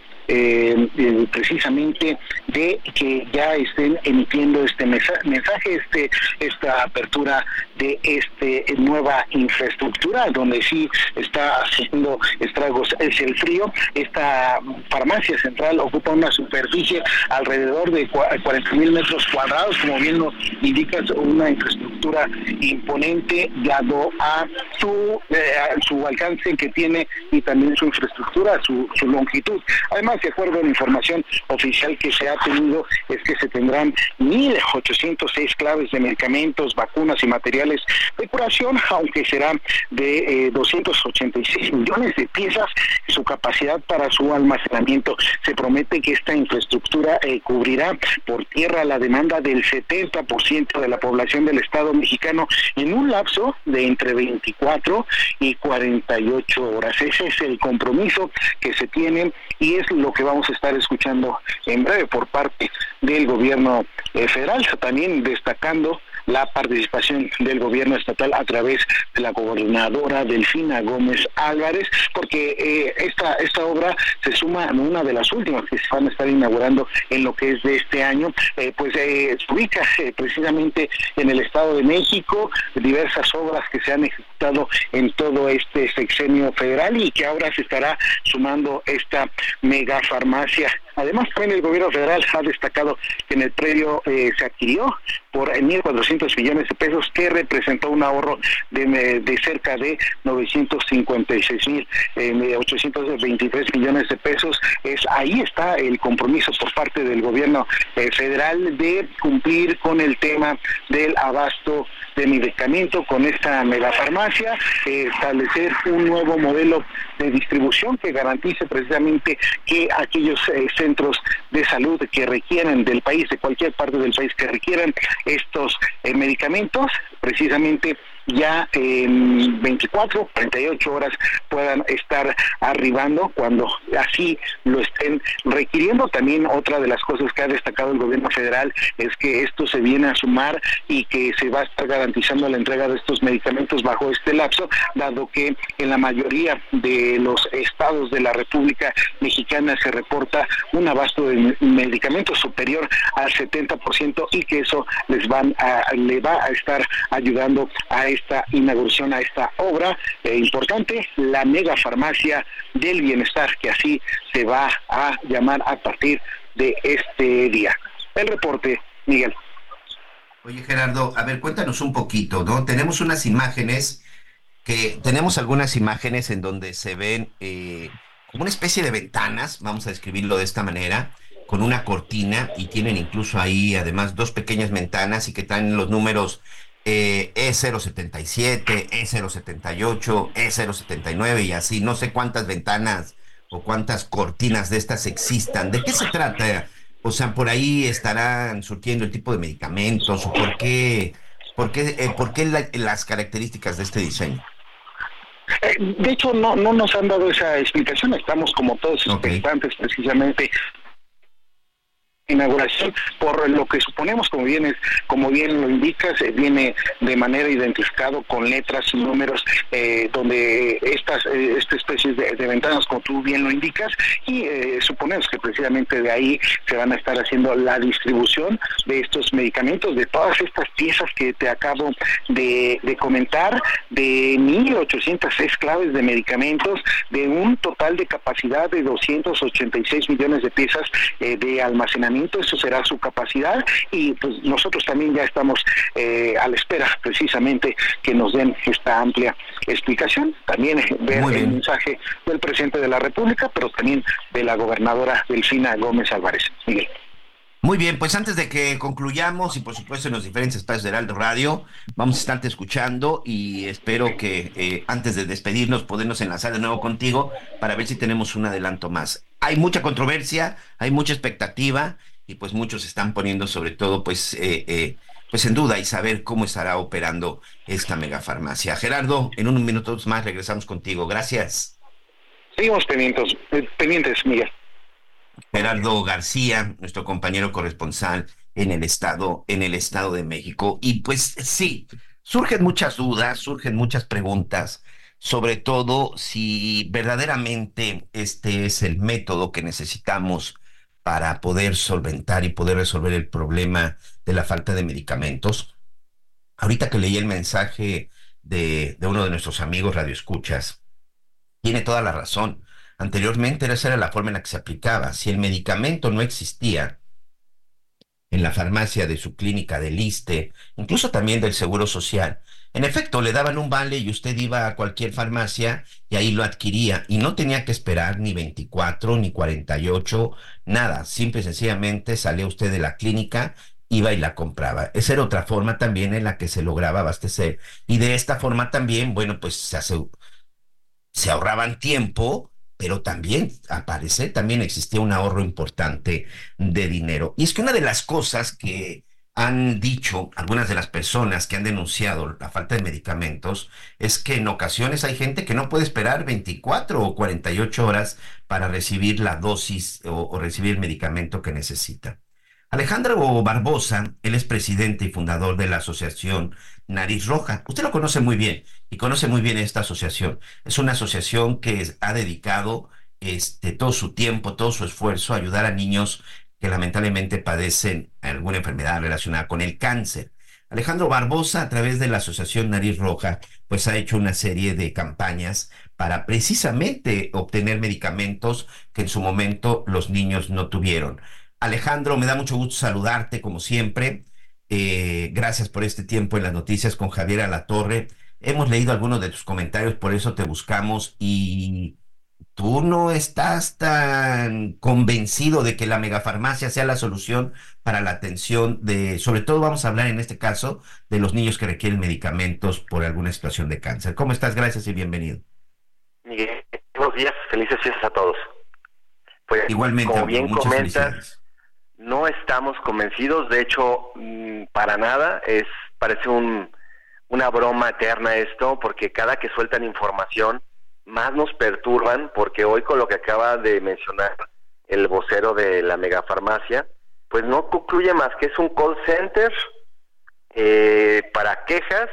precisamente de que ya estén emitiendo este mensaje, este esta apertura de este nueva infraestructura donde sí está haciendo estragos es el frío. Esta farmacia central ocupa una superficie alrededor de 40 mil metros cuadrados, como bien nos indica, una infraestructura imponente dado a su eh, su alcance que tiene y también su infraestructura, su, su longitud. Además de acuerdo a la información oficial que se ha tenido, es que se tendrán 1.806 claves de medicamentos, vacunas y materiales de curación, aunque será de 286 eh, millones de piezas su capacidad para su almacenamiento. Se promete que esta infraestructura eh, cubrirá por tierra la demanda del 70% de la población del Estado mexicano en un lapso de entre 24 y 48 horas. Ese es el compromiso que se tiene y es lo que vamos a estar escuchando en breve por parte del gobierno eh, federal, también destacando la participación del gobierno estatal a través de la gobernadora Delfina Gómez Álvarez, porque eh, esta, esta obra se suma a una de las últimas que se van a estar inaugurando en lo que es de este año, eh, pues eh, se ubica precisamente en el Estado de México, diversas obras que se han ejecutado en todo este sexenio federal y que ahora se estará sumando esta mega farmacia. Además, también el gobierno federal ha destacado que en el predio se adquirió por 1.400 millones de pesos, que representó un ahorro de, de cerca de 956.823 eh, millones de pesos. Es Ahí está el compromiso por parte del gobierno eh, federal de cumplir con el tema del abasto de medicamento con esta megafarmacia, eh, establecer un nuevo modelo de distribución que garantice precisamente que aquellos centros de salud que requieran del país, de cualquier parte del país que requieran estos eh, medicamentos, precisamente ya en 24, 48 horas puedan estar arribando cuando así lo estén requiriendo. También otra de las cosas que ha destacado el gobierno federal es que esto se viene a sumar y que se va a estar garantizando la entrega de estos medicamentos bajo este lapso, dado que en la mayoría de los estados de la República Mexicana se reporta un abasto de medicamentos superior al 70% y que eso les van a, le va a estar ayudando a esta inauguración, a esta obra eh, importante, la mega farmacia del bienestar, que así se va a llamar a partir de este día. El reporte, Miguel. Oye Gerardo, a ver, cuéntanos un poquito, ¿no? Tenemos unas imágenes que, tenemos algunas imágenes en donde se ven eh, como una especie de ventanas, vamos a describirlo de esta manera, con una cortina y tienen incluso ahí además dos pequeñas ventanas y que traen los números eh, E077, E078, E079 y así, no sé cuántas ventanas o cuántas cortinas de estas existan. ¿De qué se trata? O sea, por ahí estarán surtiendo el tipo de medicamentos o por qué, por qué, eh, por qué las características de este diseño. Eh, de hecho, no, no nos han dado esa explicación. Estamos como todos expectantes precisamente inauguración por lo que suponemos como bien como bien lo indicas viene de manera identificado con letras y números eh, donde estas eh, esta especie de, ventanas como tú bien lo indicas y eh, suponemos que precisamente de ahí se van a estar haciendo la distribución de estos medicamentos de todas estas piezas que te acabo de, de comentar de 1806 claves de medicamentos de un total de capacidad de 286 millones de piezas de almacenamiento eso será su capacidad y pues nosotros también ya estamos eh, a la espera precisamente que nos den esta amplia explicación, también ver el mensaje del presidente de la República, pero también de la gobernadora Delfina Gómez Álvarez. Miguel. Muy bien, pues antes de que concluyamos y por supuesto en los diferentes espacios de Heraldo Radio, vamos a estarte escuchando y espero que eh, antes de despedirnos podernos enlazar de nuevo contigo para ver si tenemos un adelanto más hay mucha controversia, hay mucha expectativa y pues muchos están poniendo sobre todo pues, eh, eh, pues en duda y saber cómo estará operando esta megafarmacia. Gerardo, en unos minutos más regresamos contigo. Gracias. Seguimos pendientes, eh, pendientes Miguel. Gerardo García, nuestro compañero corresponsal en el estado, en el estado de México. Y pues sí, surgen muchas dudas, surgen muchas preguntas sobre todo si verdaderamente este es el método que necesitamos para poder solventar y poder resolver el problema de la falta de medicamentos. Ahorita que leí el mensaje de, uno de nuestros amigos radioescuchas, tiene toda la razón. Anteriormente esa era la forma en la que se aplicaba. Si el medicamento no existía en la farmacia de su clínica del ISTE, incluso también del Seguro Social, en efecto, le daban un vale y usted iba a cualquier farmacia y ahí lo adquiría y no tenía que esperar ni 24 ni 48, nada. Simple y sencillamente salía usted de la clínica, iba y la compraba. Esa era otra forma también en la que se lograba abastecer. Y de esta forma también, bueno, pues se, se ahorraban tiempo, pero también, al parecer, también existía un ahorro importante de dinero. Y es que una de las cosas que han dicho algunas de las personas que han denunciado la falta de medicamentos es que en ocasiones hay gente que no puede esperar 24 o 48 horas para recibir la dosis o, recibir el medicamento que necesita. Alejandro Barbosa, él es presidente y fundador de la asociación Nariz Roja. Usted lo conoce muy bien y conoce muy bien esta asociación. Es una asociación que ha dedicado este, todo su tiempo, todo su esfuerzo a ayudar a niños que lamentablemente padecen alguna enfermedad relacionada con el cáncer. Alejandro Barbosa, a través de la Asociación Nariz Roja, pues ha hecho una serie de campañas para precisamente obtener medicamentos que en su momento los niños no tuvieron. Alejandro, me da mucho gusto saludarte como siempre. Eh, gracias por este tiempo en las noticias con Javier Alatorre. Hemos leído algunos de tus comentarios, por eso te buscamos y tú no estás tan convencido de que la megafarmacia sea la solución para la atención de, sobre todo vamos a hablar en este caso, de los niños que requieren medicamentos por alguna situación de cáncer. ¿Cómo estás? Gracias y bienvenido. Miguel, buenos días, felices fiestas a todos. Pues, Igualmente, como bien comentas, no estamos convencidos, de hecho, mm, para nada, es parece un, una broma eterna esto, porque cada que sueltan información, más nos perturban, porque hoy con lo que acaba de mencionar el vocero de la megafarmacia, pues no concluye más que es un call center eh, para quejas,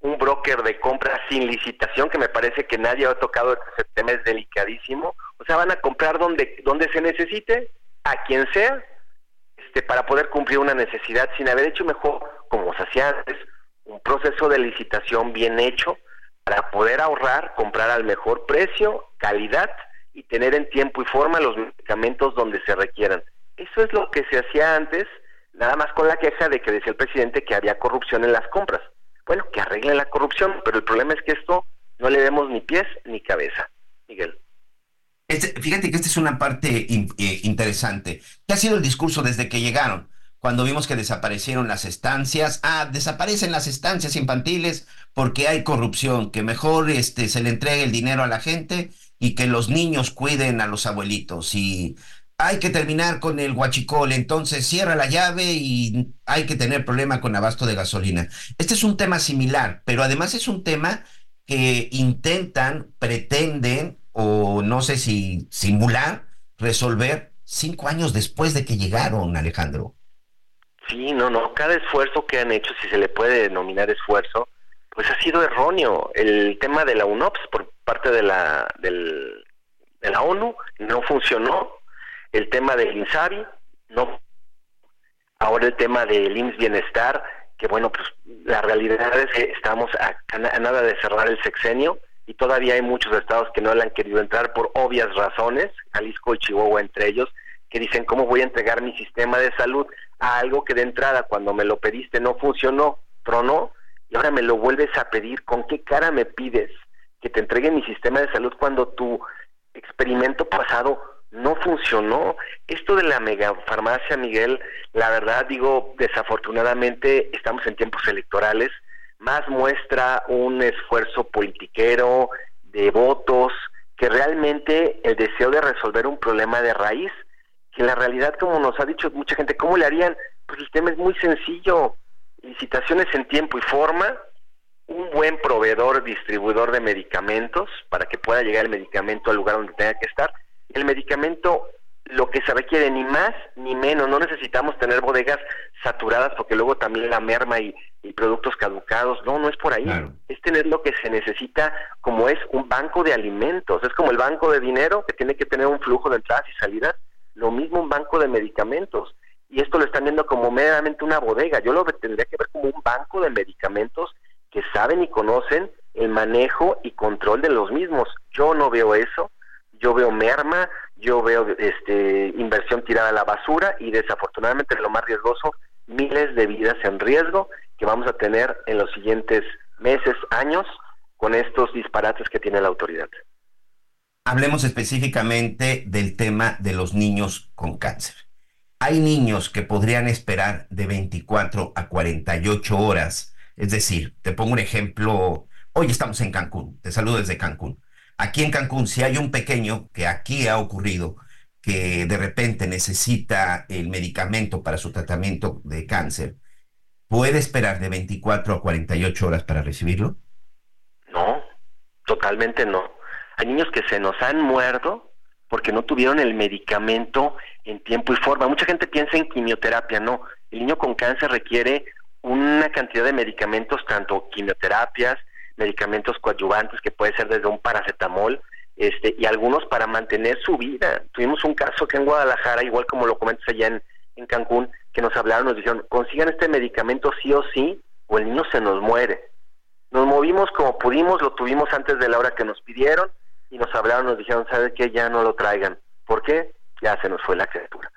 un broker de compra sin licitación, que me parece que nadie ha tocado ese tema, es delicadísimo. O sea, van a comprar donde, donde se necesite, a quien sea, este, para poder cumplir una necesidad sin haber hecho mejor, como se hacía antes, un proceso de licitación bien hecho para poder ahorrar, comprar al mejor precio, calidad y tener en tiempo y forma los medicamentos donde se requieran. Eso es lo que se hacía antes, nada más con la queja de que decía el presidente que había corrupción en las compras. Bueno, que arregle la corrupción, pero el problema es que esto no le demos ni pies ni cabeza, Miguel. Este, fíjate que esta es una parte eh, interesante. ¿Qué ha sido el discurso desde que llegaron? Cuando vimos que desaparecieron las estancias, ah, desaparecen las estancias infantiles porque hay corrupción, que mejor este, se le entregue el dinero a la gente y que los niños cuiden a los abuelitos. Y hay que terminar con el guachicol, entonces cierra la llave y hay que tener problema con abasto de gasolina. Este es un tema similar, pero además es un tema que intentan, pretenden o no sé si simular, resolver cinco años después de que llegaron, Alejandro. Sí, no, no, cada esfuerzo que han hecho, si se le puede denominar esfuerzo, pues ha sido erróneo. El tema de la UNOPS por parte de la, del, de la ONU no funcionó. El tema del INSABI no. Ahora el tema del IMSS Bienestar, que bueno, pues la realidad es que estamos a nada de cerrar el sexenio y todavía hay muchos estados que no le han querido entrar por obvias razones, Jalisco y Chihuahua entre ellos, que dicen cómo voy a entregar mi sistema de salud a algo que de entrada cuando me lo pediste no funcionó, tronó, y ahora me lo vuelves a pedir, ¿con qué cara me pides que te entregue mi sistema de salud cuando tu experimento pasado no funcionó? Esto de la megafarmacia, Miguel, la verdad digo, desafortunadamente estamos en tiempos electorales, más muestra un esfuerzo politiquero, de votos, que realmente el deseo de resolver un problema de raíz, que en la realidad, como nos ha dicho mucha gente, ¿cómo le harían? Pues el tema es muy sencillo, licitaciones en tiempo y forma, un buen proveedor, distribuidor de medicamentos, para que pueda llegar el medicamento al lugar donde tenga que estar, el medicamento lo que se requiere, ni más ni menos. No necesitamos tener bodegas saturadas porque luego también la merma y, productos caducados. No, no es por ahí. Es tener lo que se necesita como es un banco de alimentos. Es como el banco de dinero que tiene que tener un flujo de entradas y salidas. Lo mismo un banco de medicamentos. Y esto lo están viendo como meramente una bodega. Yo lo tendría que ver como un banco de medicamentos que saben y conocen el manejo y control de los mismos. Yo no veo eso. Yo veo merma, yo veo este, inversión tirada a la basura y desafortunadamente lo más riesgoso, miles de vidas en riesgo que vamos a tener en los siguientes meses, años, con estos disparates que tiene la autoridad. Hablemos específicamente del tema de los niños con cáncer. Hay niños que podrían esperar de 24 a 48 horas. Es decir, te pongo un ejemplo. Hoy estamos en Cancún. Te saludo desde Cancún. Aquí en Cancún, si hay un pequeño, que aquí ha ocurrido, que de repente necesita el medicamento para su tratamiento de cáncer, ¿puede esperar de 24 a 48 horas para recibirlo? No, totalmente no. Hay niños que se nos han muerto porque no tuvieron el medicamento en tiempo y forma. Mucha gente piensa en quimioterapia, no. El niño con cáncer requiere una cantidad de medicamentos, tanto quimioterapias, medicamentos coadyuvantes, que puede ser desde un paracetamol, este, y algunos para mantener su vida. Tuvimos un caso que en Guadalajara, igual como lo comentas allá en, en Cancún, que nos hablaron, nos dijeron, consigan este medicamento sí o sí, o el niño se nos muere. Nos movimos como pudimos, lo tuvimos antes de la hora que nos pidieron, y nos hablaron, nos dijeron, ¿sabe qué? Ya no lo traigan. ¿Por qué? Ya se nos fue la criatura.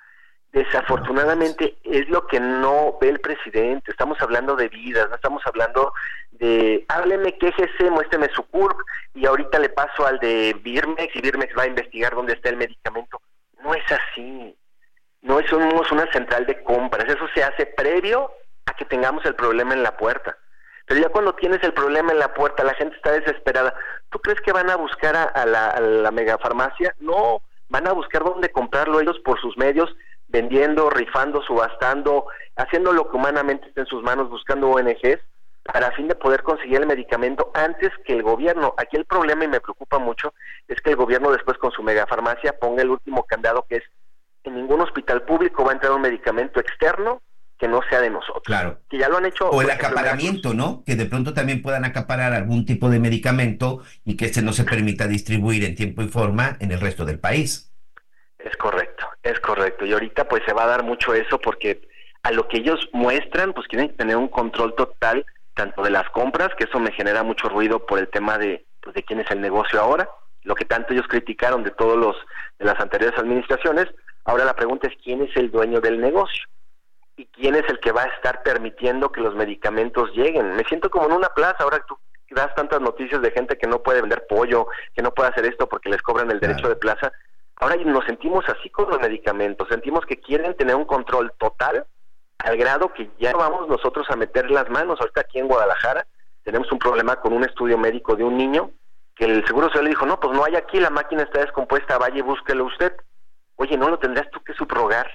Desafortunadamente es lo que no ve el presidente. Estamos hablando de vidas, no estamos hablando de hábleme, quéjese, muéstreme su CURP y ahorita le paso al de Birmex y Birmex va a investigar dónde está el medicamento. No es así. No somos una central de compras. Eso se hace previo a que tengamos el problema en la puerta. Pero ya cuando tienes el problema en la puerta, la gente está desesperada. ¿Tú crees que van a buscar a, la, a la megafarmacia? No, van a buscar dónde comprarlo ellos por sus medios vendiendo, rifando, subastando, haciendo lo que humanamente esté en sus manos, buscando ONGs para fin de poder conseguir el medicamento antes que el gobierno. Aquí el problema, y me preocupa mucho, es que el gobierno después con su megafarmacia ponga el último candado que es en ningún hospital público va a entrar un medicamento externo que no sea de nosotros. Claro. Que ya lo han hecho. O el acaparamiento, ¿no? Que de pronto también puedan acaparar algún tipo de medicamento y que se no se permita distribuir en tiempo y forma en el resto del país. Es correcto, es correcto. Y ahorita pues se va a dar mucho eso porque a lo que ellos muestran pues quieren tener un control total tanto de las compras, que eso me genera mucho ruido por el tema de, pues, de quién es el negocio ahora, lo que tanto ellos criticaron de todos los de las anteriores administraciones, ahora la pregunta es quién es el dueño del negocio y quién es el que va a estar permitiendo que los medicamentos lleguen. Me siento como en una plaza, ahora tú das tantas noticias de gente que no puede vender pollo, que no puede hacer esto porque les cobran el derecho de plaza, Ahora nos sentimos así con los medicamentos, sentimos que quieren tener un control total al grado que ya vamos nosotros a meter las manos. Ahorita aquí en Guadalajara tenemos un problema con un estudio médico de un niño que el seguro se le dijo, no, pues no hay aquí, la máquina está descompuesta, vaya y búsquelo usted. Oye, no lo tendrás tú que subrogar.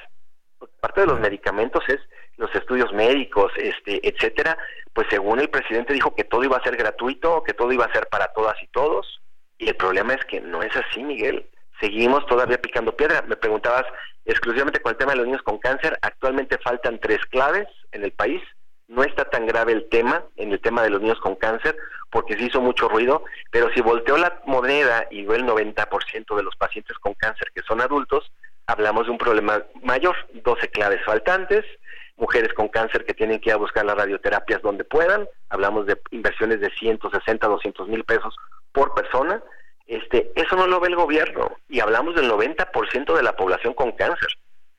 Parte de los medicamentos es los estudios médicos, este, etcétera, pues según el presidente dijo que todo iba a ser gratuito, que todo iba a ser para todas y todos, y el problema es que no es así, Miguel seguimos todavía picando piedra. Me preguntabas exclusivamente con el tema de los niños con cáncer. Actualmente faltan tres claves en el país. No está tan grave el tema, en el tema de los niños con cáncer, porque se hizo mucho ruido, pero si volteó la moneda y ve el 90% de los pacientes con cáncer que son adultos, hablamos de un problema mayor, 12 claves faltantes, mujeres con cáncer que tienen que ir a buscar las radioterapias donde puedan, hablamos de inversiones de 160, 200 mil pesos por persona, este, eso no lo ve el gobierno y hablamos del 90% de la población con cáncer,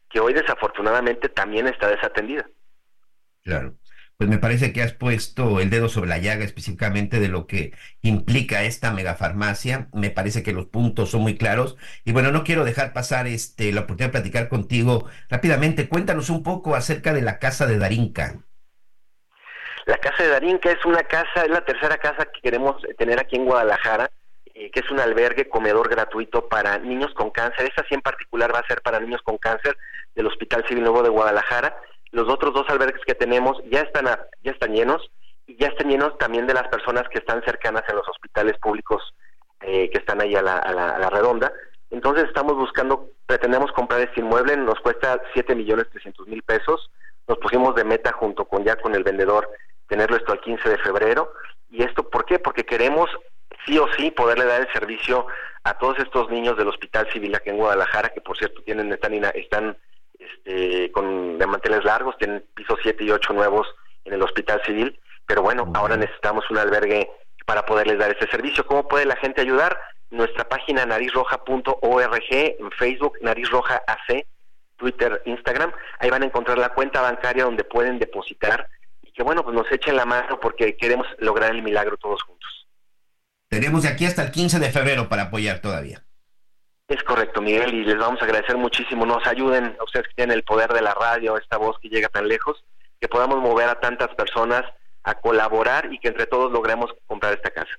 que hoy desafortunadamente también está desatendida. Claro. Pues me parece que has puesto el dedo sobre la llaga específicamente de lo que implica esta megafarmacia. Me parece que los puntos son muy claros. Y bueno, no quiero dejar pasar este, la oportunidad de platicar contigo rápidamente. Cuéntanos un poco acerca de la casa de Darinka. La casa de Darinka es una casa, es la tercera casa que queremos tener aquí en Guadalajara eh, que es un albergue comedor gratuito para niños con cáncer. Esta sí en particular va a ser para niños con cáncer del Hospital Civil Nuevo de Guadalajara. Los otros dos albergues que tenemos ya están, ya están llenos y ya están llenos también de las personas que están cercanas en los hospitales públicos eh, que están ahí a la, a, la, redonda. Entonces estamos buscando, pretendemos comprar este inmueble, nos cuesta 7 millones 300 mil pesos. Nos pusimos de meta junto con ya con el vendedor tenerlo esto al 15 de febrero. ¿Y esto por qué? Porque queremos sí o sí poderle dar el servicio a todos estos niños del Hospital Civil aquí en Guadalajara, que por cierto tienen están, están este, con de manteles largos, tienen pisos 7 y 8 nuevos en el Hospital Civil, pero bueno, ahora necesitamos un albergue para poderles dar ese servicio. ¿Cómo puede la gente ayudar? Nuestra página narizroja.org, en Facebook, Nariz Roja AC, Twitter, Instagram, ahí van a encontrar la cuenta bancaria donde pueden depositar y que bueno, pues nos echen la mano porque queremos lograr el milagro todos juntos. Tenemos de aquí hasta el 15 de febrero para apoyar todavía. Es correcto, Miguel, y les vamos a agradecer muchísimo. Nos ayuden a ustedes que tienen el poder de la radio, esta voz que llega tan lejos, que podamos mover a tantas personas a colaborar y que entre todos logremos comprar esta casa.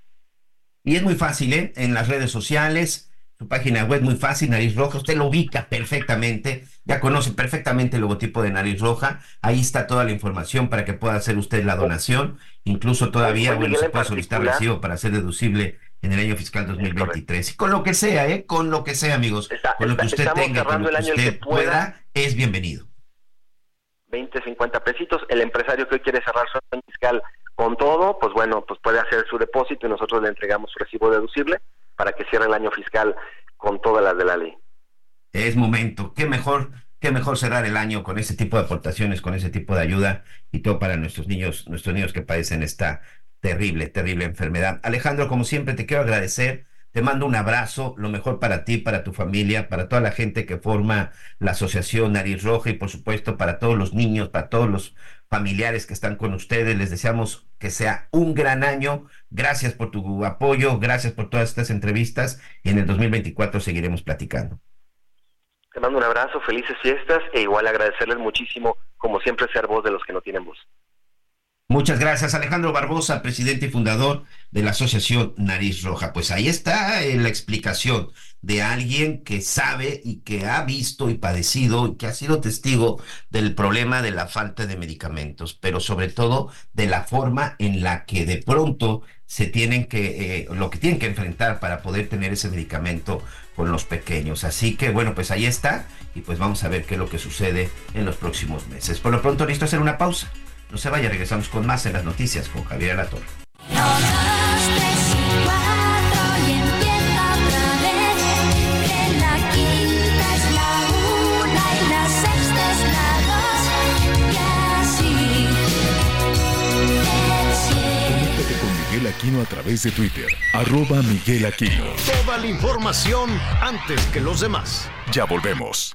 Y es muy fácil, ¿eh? En las redes sociales, su página web muy fácil, Nariz Roja, usted lo ubica perfectamente, ya conoce perfectamente el logotipo de Nariz Roja, ahí está toda la información para que pueda hacer usted la donación, incluso todavía, bueno, se puede solicitar recibo para hacer deducible en el año fiscal 2023. Y con lo que sea, ¿eh? Con lo que sea, amigos. con lo que usted tenga, con lo que usted pueda, es bienvenido. 20, 50 pesitos. El empresario que hoy quiere cerrar su año fiscal con todo, pues bueno, pues puede hacer su depósito y nosotros le entregamos su recibo deducible para que cierre el año fiscal con todas las de la ley. Es momento. Qué mejor qué mejor cerrar el año con ese tipo de aportaciones, con ese tipo de ayuda y todo para nuestros niños, nuestros niños que padecen esta terrible, terrible enfermedad. Alejandro, como siempre, te quiero agradecer. Te mando un abrazo, lo mejor para ti, para tu familia, para toda la gente que forma la Asociación Nariz Roja y por supuesto para todos los niños, para todos los familiares que están con ustedes. Les deseamos que sea un gran año. Gracias por tu apoyo, gracias por todas estas entrevistas y en el 2024 seguiremos platicando. Te mando un abrazo, felices fiestas e igual agradecerles muchísimo, como siempre, ser voz de los que no tienen voz. Muchas gracias, Alejandro Barbosa, presidente y fundador de la Asociación Nariz Roja. Pues ahí está eh, la explicación de alguien que sabe y que ha visto y padecido y que ha sido testigo del problema de la falta de medicamentos, pero sobre todo de la forma en la que de pronto se tienen que, eh, lo que tienen que enfrentar para poder tener ese medicamento con los pequeños. Así que bueno, pues ahí está y pues vamos a ver qué es lo que sucede en los próximos meses. Por lo pronto necesito hacer una pausa. No se vaya, regresamos con más en las noticias con Javier Alatorre. Miguel Aquino a través de Twitter, arroba Miguel Aquino. Toda la información antes que los demás. Ya volvemos.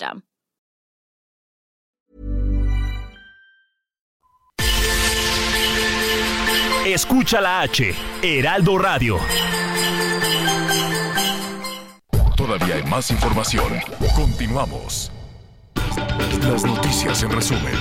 Escucha la H, Heraldo Radio. Todavía hay más información. Continuamos. Las noticias en resumen.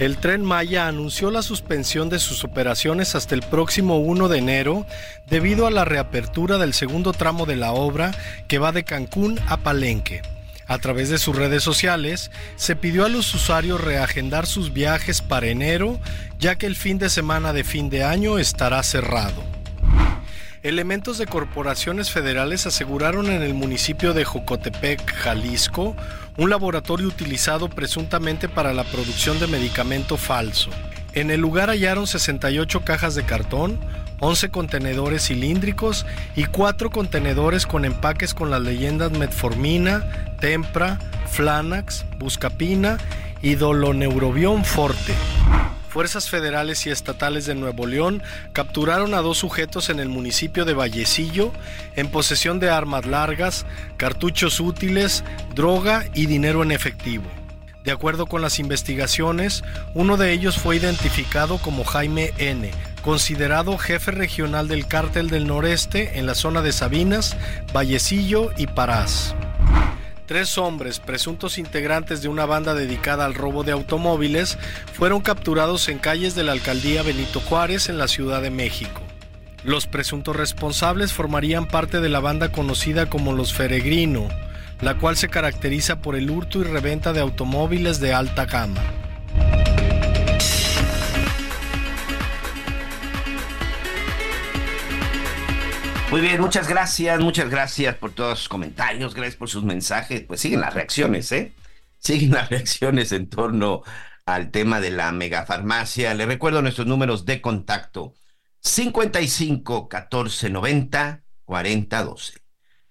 El tren Maya anunció la suspensión de sus operaciones hasta el próximo 1 de enero debido a la reapertura del segundo tramo de la obra que va de Cancún a Palenque. A través de sus redes sociales, se pidió a los usuarios reagendar sus viajes para enero, ya que el fin de semana de fin de año estará cerrado. Elementos de corporaciones federales aseguraron en el municipio de Jocotepec, Jalisco, un laboratorio utilizado presuntamente para la producción de medicamento falso. En el lugar hallaron 68 cajas de cartón, 11 contenedores cilíndricos y 4 contenedores con empaques con las leyendas metformina, tempra, flanax, buscapina y doloneurobión forte. Fuerzas federales y estatales de Nuevo León capturaron a dos sujetos en el municipio de Vallecillo en posesión de armas largas, cartuchos útiles, droga y dinero en efectivo. De acuerdo con las investigaciones, uno de ellos fue identificado como Jaime N., considerado jefe regional del cártel del noreste en la zona de Sabinas, Vallecillo y Parás. Tres hombres, presuntos integrantes de una banda dedicada al robo de automóviles, fueron capturados en calles de la alcaldía Benito Juárez en la Ciudad de México. Los presuntos responsables formarían parte de la banda conocida como los Feregrino, la cual se caracteriza por el hurto y reventa de automóviles de alta gama. Muy bien, muchas gracias, muchas gracias por todos sus comentarios, gracias por sus mensajes. Pues siguen las reacciones, ¿eh? Siguen las reacciones en torno al tema de la megafarmacia. Le recuerdo nuestros números de contacto: 55 14 90 40 12.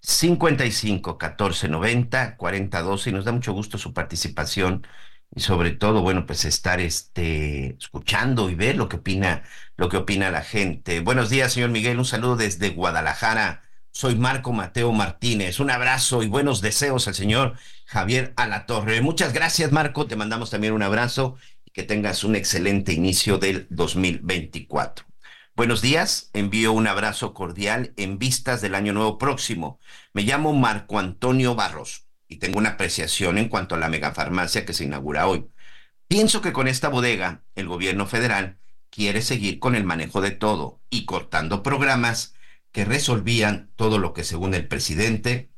55 14 90 40 12 y nos da mucho gusto su participación y sobre todo, bueno, pues estar este, escuchando y ver lo que opina, lo que opina la gente. Buenos días, señor Miguel, un saludo desde Guadalajara. Soy Marco Mateo Martínez. Un abrazo y buenos deseos al señor Javier Alatorre. Muchas gracias, Marco. Te mandamos también un abrazo y que tengas un excelente inicio del 2024. Buenos días, envío un abrazo cordial en vistas del año nuevo próximo. Me llamo Marco Antonio Barros y tengo una apreciación en cuanto a la megafarmacia que se inaugura hoy. Pienso que con esta bodega el gobierno federal quiere seguir con el manejo de todo y cortando programas que resolvían todo lo que según el presidente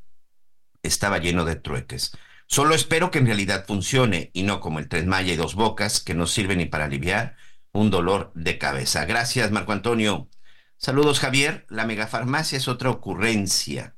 estaba lleno de trueques. Solo espero que en realidad funcione y no como el Tres Maya y Dos Bocas que no sirve ni para aliviar un dolor de cabeza. Gracias, Marco Antonio. Saludos, Javier. La megafarmacia es otra ocurrencia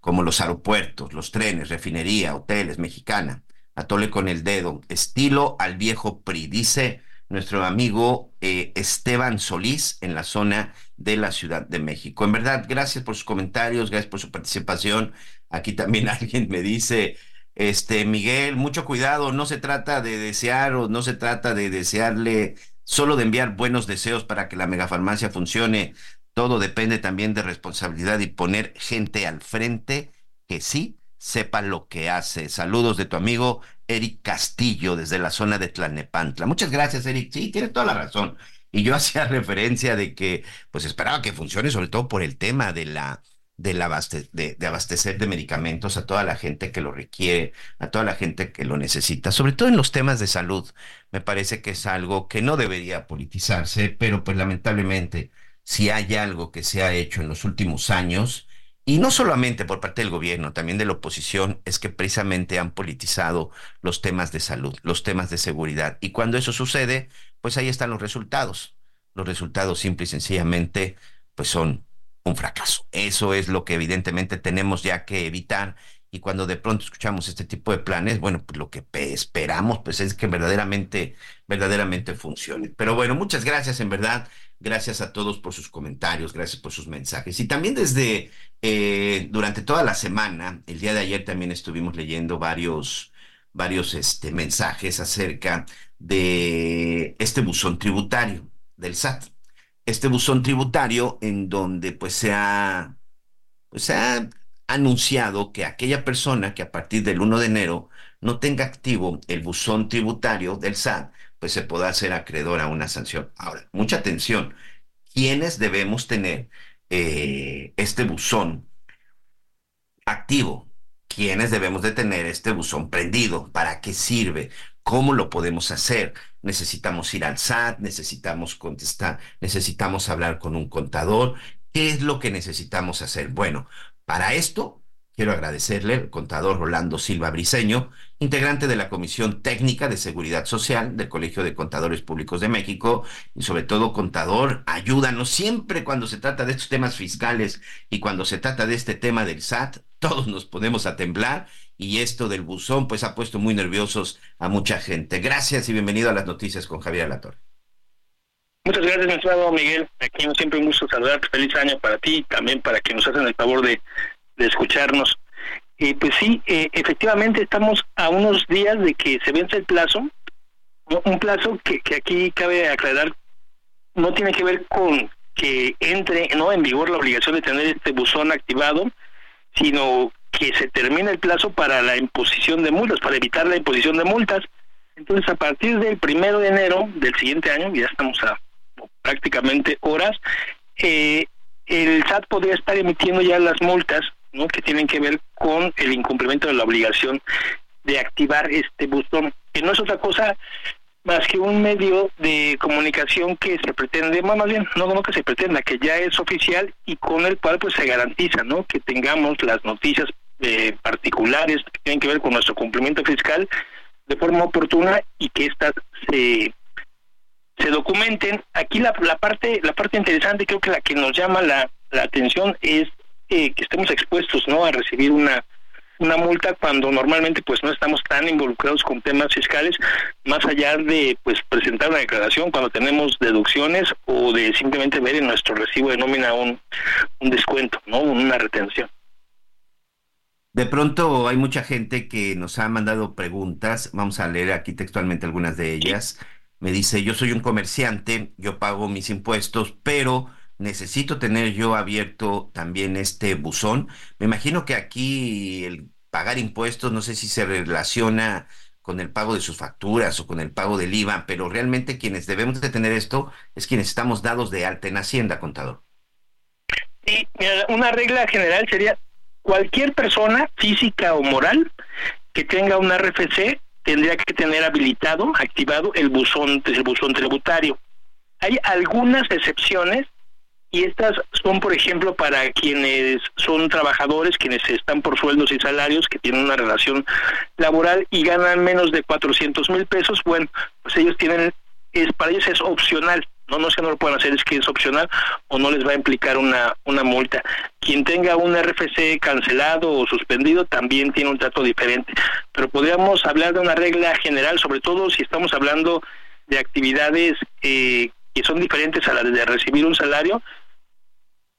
como los aeropuertos, los trenes, refinería, hoteles, mexicana. Atole con el dedo, estilo al viejo PRI, dice nuestro amigo eh, Esteban Solís en la zona de la Ciudad de México. En verdad, gracias por sus comentarios, gracias por su participación. Aquí también alguien me dice, este Miguel, mucho cuidado, no se trata de desear o no se trata de desearle solo de enviar buenos deseos para que la megafarmacia funcione. Todo depende también de responsabilidad y poner gente al frente que sí sepa lo que hace. Saludos de tu amigo Eric Castillo desde la zona de Tlalnepantla. Muchas gracias, Eric. Sí, tiene toda la razón. Y yo hacía referencia de que, pues esperaba que funcione, sobre todo por el tema de la de, de, abastecer de medicamentos a toda la gente que lo requiere, a toda la gente que lo necesita, sobre todo en los temas de salud. Me parece que es algo que no debería politizarse, pero pues lamentablemente si hay algo que se ha hecho en los últimos años, y no solamente por parte del gobierno, también de la oposición, es que precisamente han politizado los temas de salud, los temas de seguridad. Y cuando eso sucede, pues ahí están los resultados. Los resultados simple y sencillamente, pues son un fracaso. Eso es lo que evidentemente tenemos ya que evitar. Y cuando de pronto escuchamos este tipo de planes, bueno, pues lo que esperamos pues es que verdaderamente, verdaderamente funcione. Pero bueno, muchas gracias en verdad. Gracias a todos por sus comentarios, gracias por sus mensajes. Y también desde, eh, durante toda la semana, el día de ayer también estuvimos leyendo varios, varios este, mensajes acerca de este buzón tributario del SAT. Este buzón tributario en donde pues se ha, pues, se ha anunciado que aquella persona que a partir del 1 de enero no tenga activo el buzón tributario del SAT, pues se pueda hacer acreedor a una sanción. Ahora, mucha atención, ¿quiénes debemos tener eh, este buzón activo? ¿Quiénes debemos de tener este buzón prendido? ¿Para qué sirve? ¿Cómo lo podemos hacer? Necesitamos ir al SAT, necesitamos contestar, necesitamos hablar con un contador. ¿Qué es lo que necesitamos hacer? Bueno, para esto Quiero agradecerle al contador Rolando Silva Briceño, integrante de la Comisión Técnica de Seguridad Social del Colegio de Contadores Públicos de México, y sobre todo, contador, ayúdanos siempre cuando se trata de estos temas fiscales y cuando se trata de este tema del SAT, todos nos ponemos a temblar y esto del buzón pues ha puesto muy nerviosos a mucha gente. Gracias y bienvenido a las noticias con Javier Alatorre. Muchas gracias, mi Miguel. Aquí siempre un gusto saludarte. Feliz año para ti y también para que nos hacen el favor de de escucharnos. y pues sí, eh, efectivamente estamos a unos días de que se vence el plazo, un plazo que, que aquí cabe aclarar, no tiene que ver con que entre no en vigor la obligación de tener este buzón activado, sino que se termine el plazo para la imposición de multas, para evitar la imposición de multas. Entonces, a partir del primero de enero del siguiente año, ya estamos a prácticamente horas, eh, el SAT podría estar emitiendo ya las multas que tienen que ver con el incumplimiento de la obligación de activar este buzón, que no es otra cosa más que un medio de comunicación que se pretende, más bien, no, no que se pretenda, que ya es oficial y con el cual pues se garantiza, ¿no? Que tengamos las noticias eh, particulares que tienen que ver con nuestro cumplimiento fiscal de forma oportuna y que éstas se se documenten. Aquí la, la parte la parte interesante creo que la que nos llama la, la atención es que estemos expuestos no a recibir una una multa cuando normalmente pues no estamos tan involucrados con temas fiscales más allá de pues presentar una declaración cuando tenemos deducciones o de simplemente ver en nuestro recibo de nómina un, un descuento no una retención De pronto hay mucha gente que nos ha mandado preguntas. Vamos a leer aquí textualmente algunas de ellas. Me dice, yo soy un comerciante, yo pago mis impuestos, pero necesito tener yo abierto también este buzón. Me imagino que aquí el pagar impuestos, no sé si se relaciona con el pago de sus facturas o con el pago del IVA, pero realmente quienes debemos de tener esto es quienes estamos dados de alta en Hacienda, contador. Y una regla general sería cualquier persona física o moral que tenga un RFC tendría que tener habilitado, activado el buzón, el buzón tributario. Hay algunas excepciones y estas son, por ejemplo, para quienes son trabajadores, quienes están por sueldos y salarios, que tienen una relación laboral y ganan menos de 400 mil pesos, bueno, pues ellos tienen, es para ellos es opcional, no, no es que no lo puedan hacer, es que es opcional o no les va a implicar una, una multa. Quien tenga un RFC cancelado o suspendido también tiene un trato diferente, pero podríamos hablar de una regla general, sobre todo si estamos hablando de actividades eh, que son diferentes a las de recibir un salario,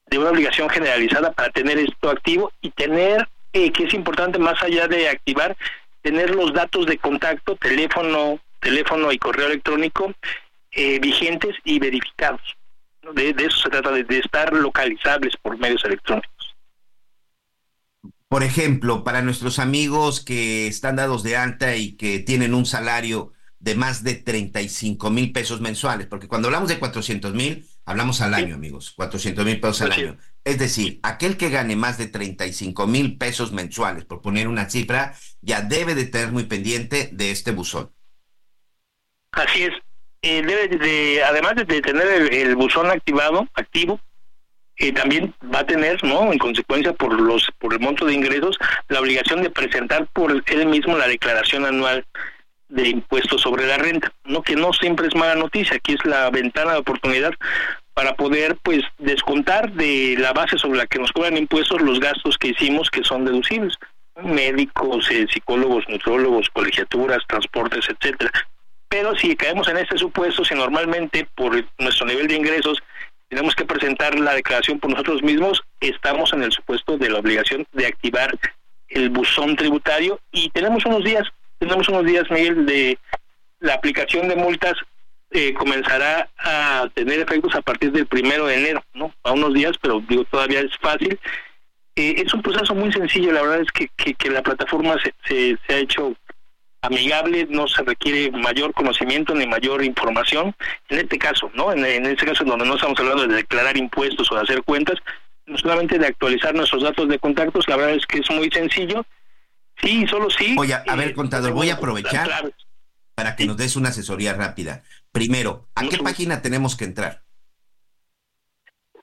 de una obligación generalizada para tener esto activo y tener, eh, que es importante más allá de activar, tener los datos de contacto, teléfono, teléfono y correo electrónico eh, vigentes y verificados. De, eso se trata, de, de estar localizables por medios electrónicos. Por ejemplo, para nuestros amigos que están dados de alta y que tienen un salario de más de 35 mil pesos mensuales, porque cuando hablamos de 400 mil, hablamos al año, amigos, 400 mil pesos al año. Es decir, aquel que gane más de 35 mil pesos mensuales, por poner una cifra, ya debe de tener muy pendiente de este buzón. Así es. Eh, debe de, además de tener el, buzón activado, activo, eh, también va a tener, ¿no? En consecuencia por los por el monto de ingresos, la obligación de presentar por él mismo la declaración anual de impuestos sobre la renta, no que no siempre es mala noticia, aquí es la ventana de oportunidad para poder pues descontar de la base sobre la que nos cobran impuestos los gastos que hicimos que son deducibles, médicos, eh, psicólogos, nutrólogos, colegiaturas, transportes, etcétera. Pero si caemos en este supuesto, si normalmente por nuestro nivel de ingresos tenemos que presentar la declaración por nosotros mismos, estamos en el supuesto de la obligación de activar el buzón tributario y tenemos unos días tenemos unos días, Miguel, de la aplicación de multas eh, comenzará a tener efectos a partir del primero de enero, ¿no? A unos días, pero digo, todavía es fácil. Eh, es un proceso muy sencillo, la verdad es que, que, la plataforma se, se, ha hecho amigable, no se requiere mayor conocimiento ni mayor información. En este caso, ¿no? En, en este caso donde no estamos hablando de declarar impuestos o de hacer cuentas, no solamente de actualizar nuestros datos de contactos, la verdad es que es muy sencillo Sí, solo sí. Oye, a ver, contador, voy a aprovechar para que nos des una asesoría rápida. Primero, ¿a qué página tenemos que entrar?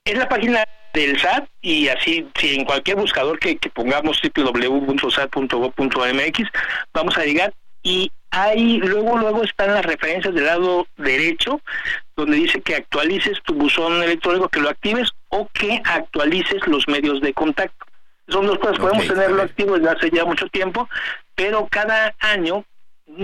Es la página del SAT y así, si en cualquier buscador que, que pongamos www.sat.gov.mx, vamos a llegar y ahí luego luego están las referencias del lado derecho donde dice que actualices tu buzón electrónico, que lo actives o que actualices los medios de contacto. Son dos cosas, podemos tenerlo activo desde hace ya mucho tiempo, pero cada año,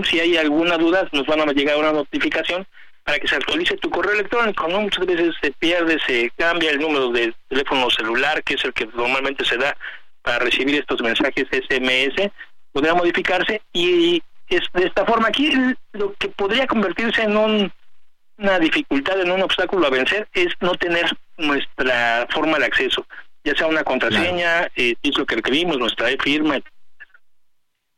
si hay alguna duda, nos van a llegar una notificación para que se actualice tu correo electrónico, ¿no? Muchas veces se pierde, se cambia el número de teléfono celular, que es el que normalmente se da para recibir estos mensajes SMS, podría modificarse y es de esta forma. Aquí lo que podría convertirse en un, una dificultad, en un obstáculo a vencer, es no tener nuestra forma de acceso ya sea una contraseña, eh, es lo que requerimos, nuestra firma.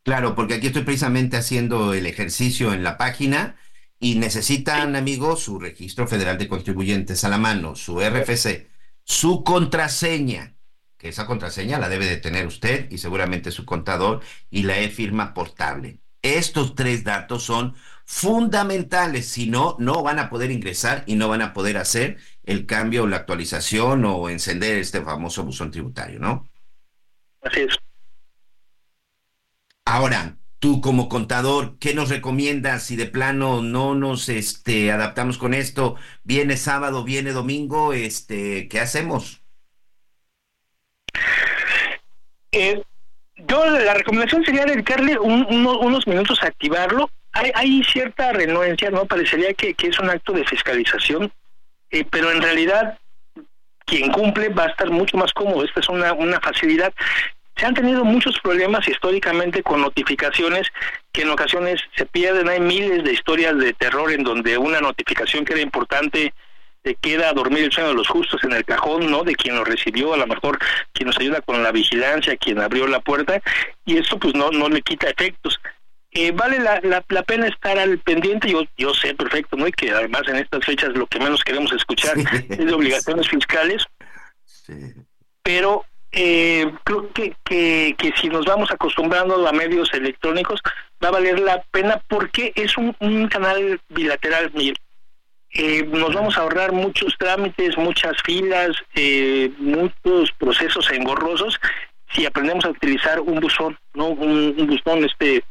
Claro, porque aquí estoy precisamente haciendo el ejercicio en la página y necesitan, amigos, su registro federal de contribuyentes a la mano, su RFC, su contraseña, que esa contraseña la debe de tener usted y seguramente su contador, y la e-firma portable. Estos tres datos son fundamentales, si no, no van a poder ingresar y no van a poder hacer el cambio o la actualización o encender este famoso buzón tributario, ¿no? Así es. Ahora, tú como contador, ¿qué nos recomiendas si de plano no nos este, adaptamos con esto? Viene sábado, viene domingo, este, ¿qué hacemos? Eh, yo la recomendación sería dedicarle unos minutos a activarlo. Hay, hay, cierta renuencia, ¿no? Parecería que, que es un acto de fiscalización eh, pero en realidad quien cumple va a estar mucho más cómodo. Esta es una, una facilidad. se han tenido muchos problemas históricamente con notificaciones que en ocasiones se pierden. Hay miles de historias de terror en donde una notificación que era importante se queda a dormir el sueño de los justos en el cajón, ¿no? De quien lo recibió, a lo mejor quien nos ayuda con la vigilancia, quien abrió la puerta, y eso pues no, no le quita efectos. Eh, vale la, la, pena estar al pendiente, yo, yo sé perfecto, ¿no? Y que además en estas fechas lo que menos queremos escuchar es de obligaciones fiscales, pero eh, creo que, que, que, si nos vamos acostumbrando a medios electrónicos, va a valer la pena porque es un, un canal bilateral, eh, nos vamos a ahorrar muchos trámites, muchas filas, eh, muchos procesos engorrosos si aprendemos a utilizar un buzón, no un, buzón este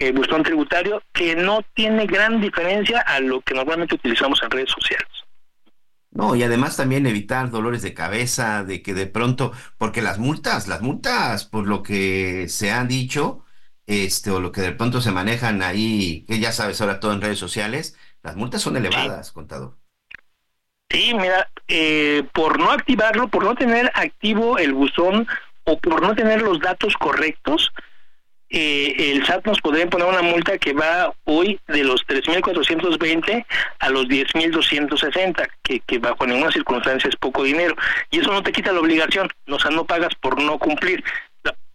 eh, buzón tributario que no tiene gran diferencia a lo que normalmente utilizamos en redes sociales. No, y además también evitar dolores de cabeza, de que de pronto, porque las multas, las multas, por lo que se han dicho, este, o lo que de pronto se manejan ahí, que ya sabes ahora todo en redes sociales, las multas son elevadas, contador. Sí, mira, eh, por no activarlo, por no tener activo el buzón o por no tener los datos correctos, eh, el SAT nos podría poner una multa que va hoy de los 3.420 a los 10.260, que, que bajo ninguna circunstancia es poco dinero. Y eso no te quita la obligación, o sea, no pagas por no cumplir,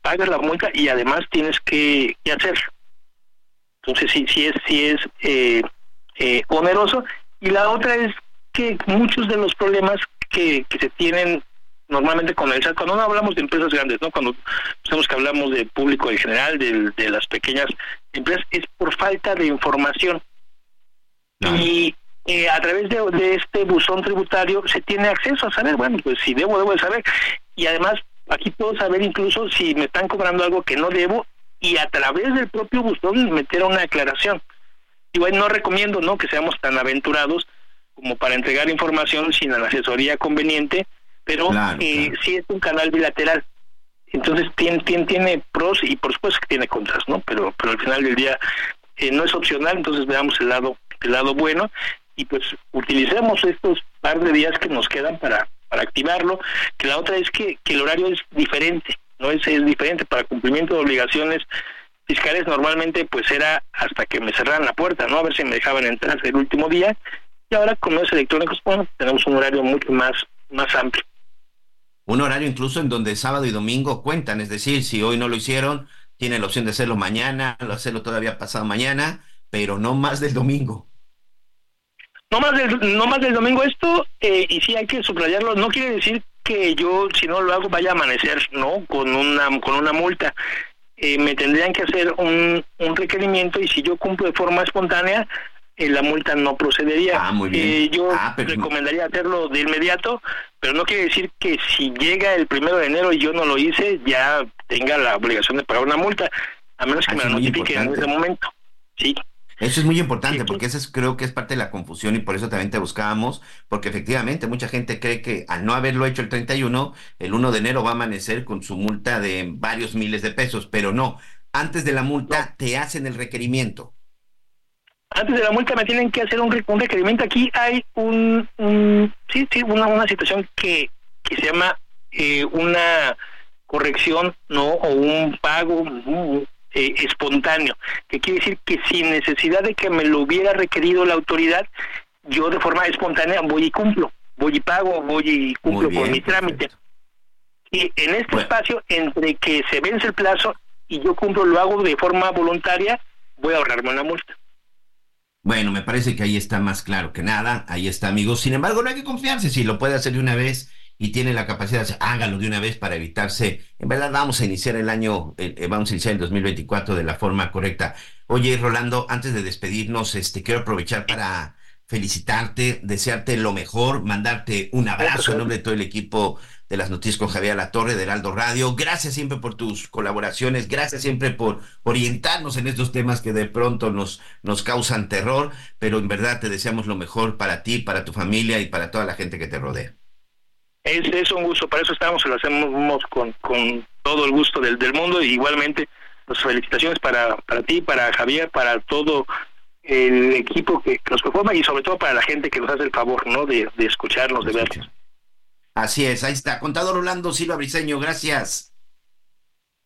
pagas la multa y además tienes que, hacer. Entonces sí, sí es, sí es eh, eh, oneroso. Y la otra es que muchos de los problemas que, que se tienen normalmente con el SAT, cuando no hablamos de empresas grandes, ¿no? Cuando sabemos que hablamos de público en general, de, de las pequeñas empresas, es por falta de información. Y eh, a través de, de, este buzón tributario se tiene acceso a saber, bueno, pues si debo, debo de saber. Y además, aquí puedo saber incluso si me están cobrando algo que no debo y a través del propio buzón meter una aclaración. Igual no recomiendo no que seamos tan aventurados como para entregar información sin la asesoría conveniente, pero eh, sí es un canal bilateral. Entonces tiene, tiene, tiene pros y por supuesto que tiene contras, ¿no? Pero, pero al final del día eh, no es opcional, entonces veamos el lado, el lado bueno y pues utilicemos estos par de días que nos quedan para, para activarlo, que la otra es que, que el horario es diferente, no es, es diferente para cumplimiento de obligaciones fiscales normalmente pues era hasta que me cerraran la puerta, ¿no? A ver si me dejaban entrar el último día. Y ahora con los electrónicos, bueno, tenemos un horario mucho más, más amplio. Un horario incluso en donde sábado y domingo cuentan, es decir, si hoy no lo hicieron, tienen la opción de hacerlo mañana, lo hacerlo todavía pasado mañana, pero no más del domingo. No más del, no más del domingo esto, eh, y sí hay que subrayarlo, no quiere decir que yo, si no lo hago, vaya a amanecer, ¿no? Con una, con una multa. Eh, me tendrían que hacer un, un, requerimiento y si yo cumplo de forma espontánea, eh, la multa no procedería. Ah, muy bien. Eh, yo ah, recomendaría hacerlo de inmediato, pero no quiere decir que si llega el primero de enero y yo no lo hice, ya tenga la obligación de pagar una multa, a menos que ah, me la notifique en ese momento. Sí. Eso es muy importante porque eso creo que es parte de la confusión y por eso también te buscábamos, porque efectivamente mucha gente cree que al no haberlo hecho el 31, el 1 de enero va a amanecer con su multa de varios miles de pesos, pero no, antes de la multa te hacen el requerimiento. Antes de la multa me tienen que hacer un, requerimiento. Aquí hay un, sí, sí, una, una situación que, que se llama eh, una corrección, ¿no? O un pago, eh, espontáneo, que quiere decir que sin necesidad de que me lo hubiera requerido la autoridad, yo de forma espontánea voy y cumplo, voy y pago, voy y cumplo con mi trámite. Y en este espacio, entre que se vence el plazo y yo cumplo, lo hago de forma voluntaria, voy a ahorrarme una multa. Bueno, me parece que ahí está más claro que nada, ahí está, amigos. Sin embargo, no hay que confiarse, si lo puede hacer de una vez y tiene la capacidad de hágalo de una vez para evitarse. En verdad, vamos a iniciar el año, eh, eh, vamos a iniciar el 2024 de la forma correcta. Oye, Rolando, antes de despedirnos, este, quiero aprovechar para felicitarte, desearte lo mejor, mandarte un abrazo en nombre de todo el equipo de las noticias con Javier La Torre de Heraldo Radio. Gracias siempre por tus colaboraciones, gracias siempre por orientarnos en estos temas que de pronto nos, nos causan terror, pero en verdad te deseamos lo mejor para ti, para tu familia y para toda la gente que te rodea. Es, es un gusto, para eso estamos, lo hacemos con, con todo el gusto del, del mundo y igualmente las pues, felicitaciones para, para ti, para Javier, para todo el equipo que, nos conforma y sobre todo para la gente que nos hace el favor ¿no? de, de escucharnos, de vernos. Así es, ahí está. Contador Orlando Silva Briseño, gracias.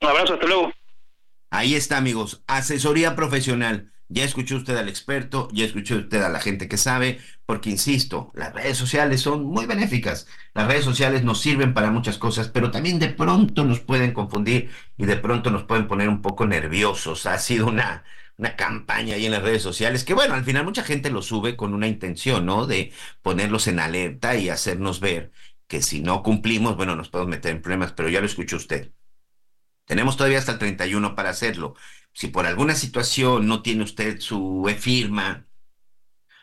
Un abrazo, hasta luego. Ahí está, amigos. Asesoría profesional. Ya escuchó usted al experto, ya escuchó usted a la gente que sabe, porque insisto, las redes sociales son muy benéficas. Las redes sociales nos sirven para muchas cosas, pero también de pronto nos pueden confundir y de pronto nos pueden poner un poco nerviosos. Ha sido una, una campaña ahí en las redes sociales que, bueno, al final mucha gente lo sube con una intención, ¿no? De ponerlos en alerta y hacernos ver que si no cumplimos, bueno, nos podemos meter en problemas, pero ya lo escuchó usted. Tenemos todavía hasta el 31 para hacerlo. Si por alguna situación no tiene usted su firma,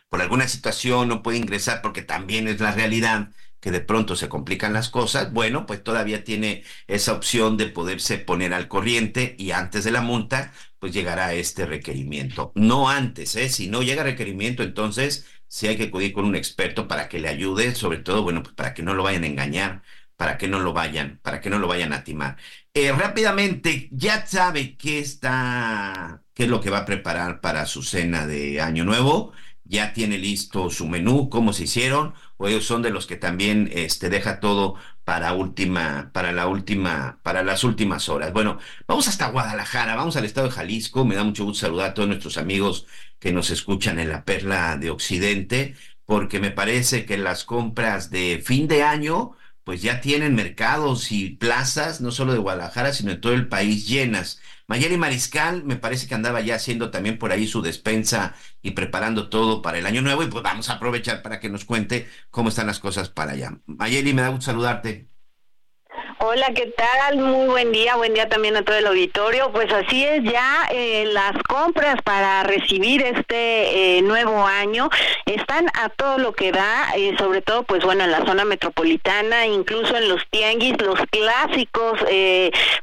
por alguna situación no puede ingresar porque también es la realidad que de pronto se complican las cosas, bueno, pues todavía tiene esa opción de poderse poner al corriente y antes de la multa, pues llegará este requerimiento. No antes, ¿eh? Si no llega requerimiento, entonces sí hay que acudir con un experto para que le ayude, sobre todo, bueno, pues para que no lo vayan a engañar, para que no lo vayan, para que no lo vayan a timar. Eh, rápidamente, ya sabe qué está, qué es lo que va a preparar para su cena de Año Nuevo. Ya tiene listo su menú, cómo se hicieron, o ellos son de los que también este, deja todo para última, para la última, para las últimas horas. Bueno, vamos hasta Guadalajara, vamos al estado de Jalisco. Me da mucho gusto saludar a todos nuestros amigos que nos escuchan en la Perla de Occidente, porque me parece que las compras de fin de año pues ya tienen mercados y plazas, no solo de Guadalajara, sino en todo el país llenas. Mayeli Mariscal me parece que andaba ya haciendo también por ahí su despensa y preparando todo para el año nuevo y pues vamos a aprovechar para que nos cuente cómo están las cosas para allá. Mayeli, me da gusto saludarte. Hola, ¿qué tal? Muy buen día, buen día también a todo el auditorio. Pues así es, ya eh, las compras para recibir este eh, nuevo año están a todo lo que da, eh, sobre todo pues bueno en la zona metropolitana, incluso en los tianguis, los clásicos,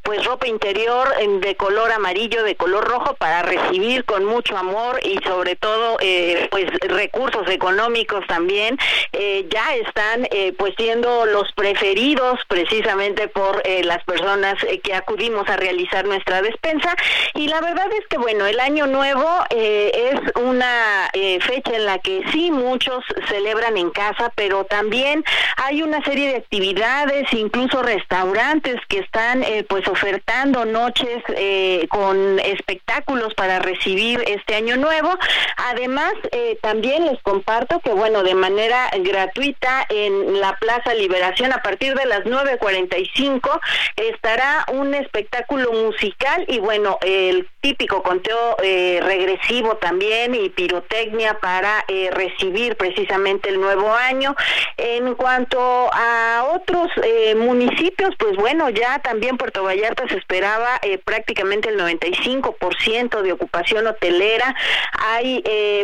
pues ropa interior de color amarillo, de color rojo para recibir con mucho amor y sobre todo pues recursos económicos también, ya están pues siendo los preferidos precisamente por eh, las personas eh, que acudimos a realizar nuestra despensa. Y la verdad es que, bueno, el año nuevo eh, es una fecha en la que sí muchos celebran en casa, pero también hay una serie de actividades, incluso restaurantes que están pues ofertando noches con espectáculos para recibir este año nuevo. Además, también les comparto que, bueno, de manera gratuita en la Plaza Liberación a partir de las 9.45 estará un espectáculo musical y bueno, el típico conteo eh, regresivo también y pirotecnia para eh, recibir precisamente el nuevo año. En cuanto a otros eh, municipios, pues bueno, ya también Puerto Vallarta se esperaba prácticamente el 95% de ocupación hotelera. Hay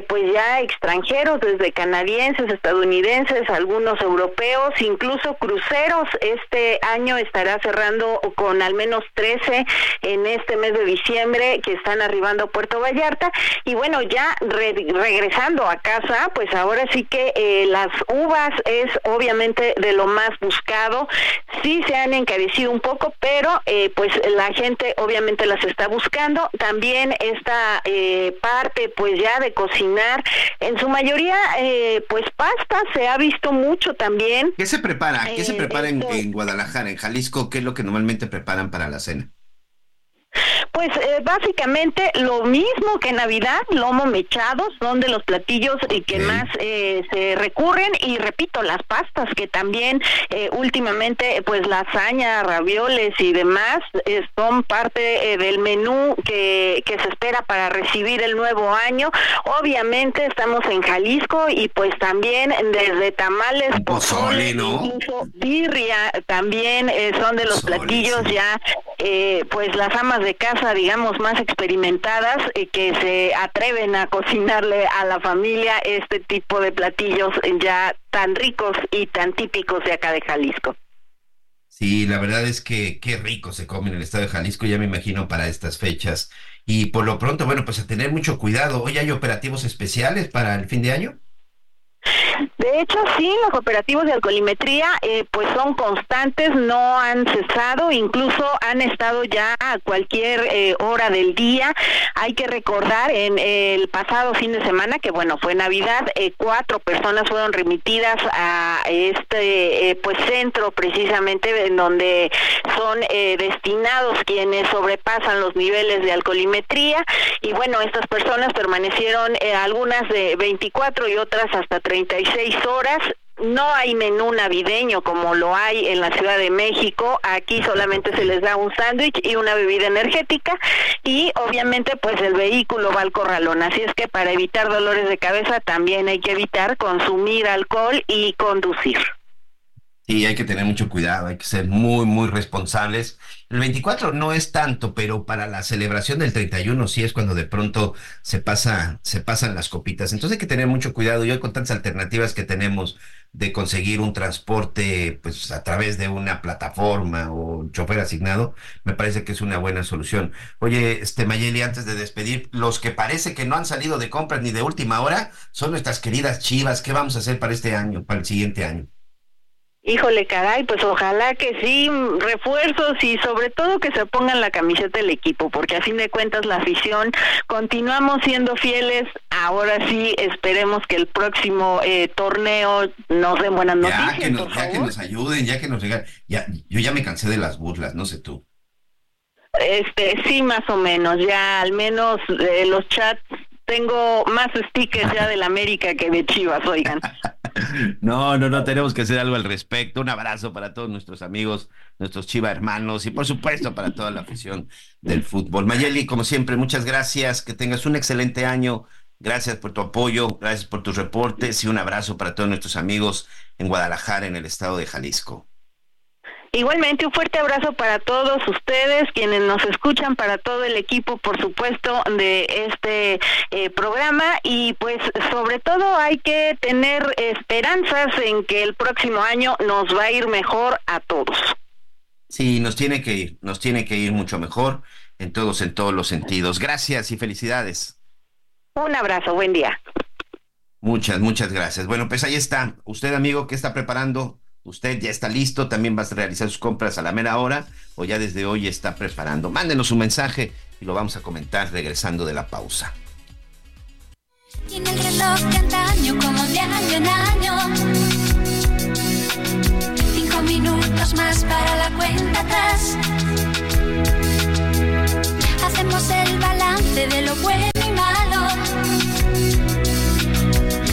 pues ya extranjeros, desde canadienses, estadounidenses, algunos europeos, incluso cruceros. Este año estará cerrando con al menos 13 en este mes de diciembre que están arribando a Puerto Vallarta. Y bueno, ya regresando a casa, pues ahora sí que eh, las uvas es obviamente de lo más buscado. Sí se han encarecido un poco, pero eh, pues la gente obviamente las está buscando. También esta eh, parte pues ya de cocinar, en su mayoría pues pasta se ha visto mucho también. ¿Qué se prepara? ¿Qué se prepara en, en Guadalajara, en Jalisco? ¿Qué es lo que normalmente preparan para la cena? Pues eh, básicamente lo mismo que Navidad, lomo mechado, son de los platillos eh, que más eh, se recurren y repito, las pastas que también últimamente pues lasaña, ravioles y demás son parte del menú que, que se espera para recibir el nuevo año. Obviamente estamos en Jalisco y pues también desde tamales, pozole, ¿no? birria también son de los platillos ya pues las amas de casa, digamos, más experimentadas y que se atreven a cocinarle a la familia este tipo de platillos ya tan ricos y tan típicos de acá de Jalisco. Sí, la verdad es que qué rico se come en el estado de Jalisco, ya me imagino para estas fechas. Y por lo pronto, bueno, pues a tener mucho cuidado. ¿Hoy hay operativos especiales para el fin de año? De hecho, sí, los operativos de alcoholimetría eh, pues son constantes, no han cesado, incluso han estado ya a cualquier eh, hora del día. Hay que recordar en el pasado fin de semana que bueno fue Navidad, eh, cuatro personas fueron remitidas a este pues centro precisamente en donde son destinados quienes sobrepasan los niveles de alcoholimetría y bueno estas personas permanecieron algunas de 24 y otras hasta 36 horas. No hay menú navideño como lo hay en la Ciudad de México. Aquí solamente se les da un sándwich y una bebida energética y obviamente pues el vehículo va al corralón. Así es que para evitar dolores de cabeza también hay que evitar consumir alcohol y conducir. Y hay que tener mucho cuidado, hay que ser muy, muy responsables. El 24 no es tanto, pero para la celebración del 31 sí es cuando de pronto se pasa, se pasan las copitas. Entonces hay que tener mucho cuidado. Y hoy con tantas alternativas que tenemos de conseguir un transporte, pues a través de una plataforma o un chofer asignado, me parece que es una buena solución. Oye, este Mayeli, antes de despedir, los que parece que no han salido de compras ni de última hora son nuestras queridas Chivas. ¿Qué vamos a hacer para este año, para el siguiente año? Híjole, caray, pues ojalá que sí, refuerzos y sobre todo que se pongan la camiseta del equipo, porque a fin de cuentas la afición continuamos siendo fieles. Ahora sí, esperemos que el próximo eh, torneo nos den buenas noticias. Ya que nos, ya que nos ayuden, ya que nos regalen. Ya, yo ya me cansé de las burlas, no sé tú. Este, sí, más o menos, ya al menos eh, los chats tengo más stickers ya del América que de Chivas, oigan. No, no, no, tenemos que hacer algo al respecto. Un abrazo para todos nuestros amigos, nuestros Chiva hermanos y por supuesto para toda la afición del fútbol. Mayeli, como siempre, muchas gracias, que tengas un excelente año. Gracias por tu apoyo, gracias por tus reportes y un abrazo para todos nuestros amigos en Guadalajara, en el estado de Jalisco. Igualmente, un fuerte abrazo para todos ustedes, quienes nos escuchan, para todo el equipo, por supuesto, de este eh, programa y pues sobre todo hay que tener esperanzas en que el próximo año nos va a ir mejor a todos. Sí, nos tiene que ir, nos tiene que ir mucho mejor en todos, en todos los sentidos. Gracias y felicidades. Un abrazo, buen día. Muchas, muchas gracias. Bueno, pues ahí está. Usted, amigo, ¿qué está preparando Usted ya está listo, también va a realizar sus compras a la mera hora o ya desde hoy está preparando. Mándenos un mensaje y lo vamos a comentar regresando de la pausa. Cinco minutos más para la cuenta atrás. Hacemos el balance de lo bueno y malo.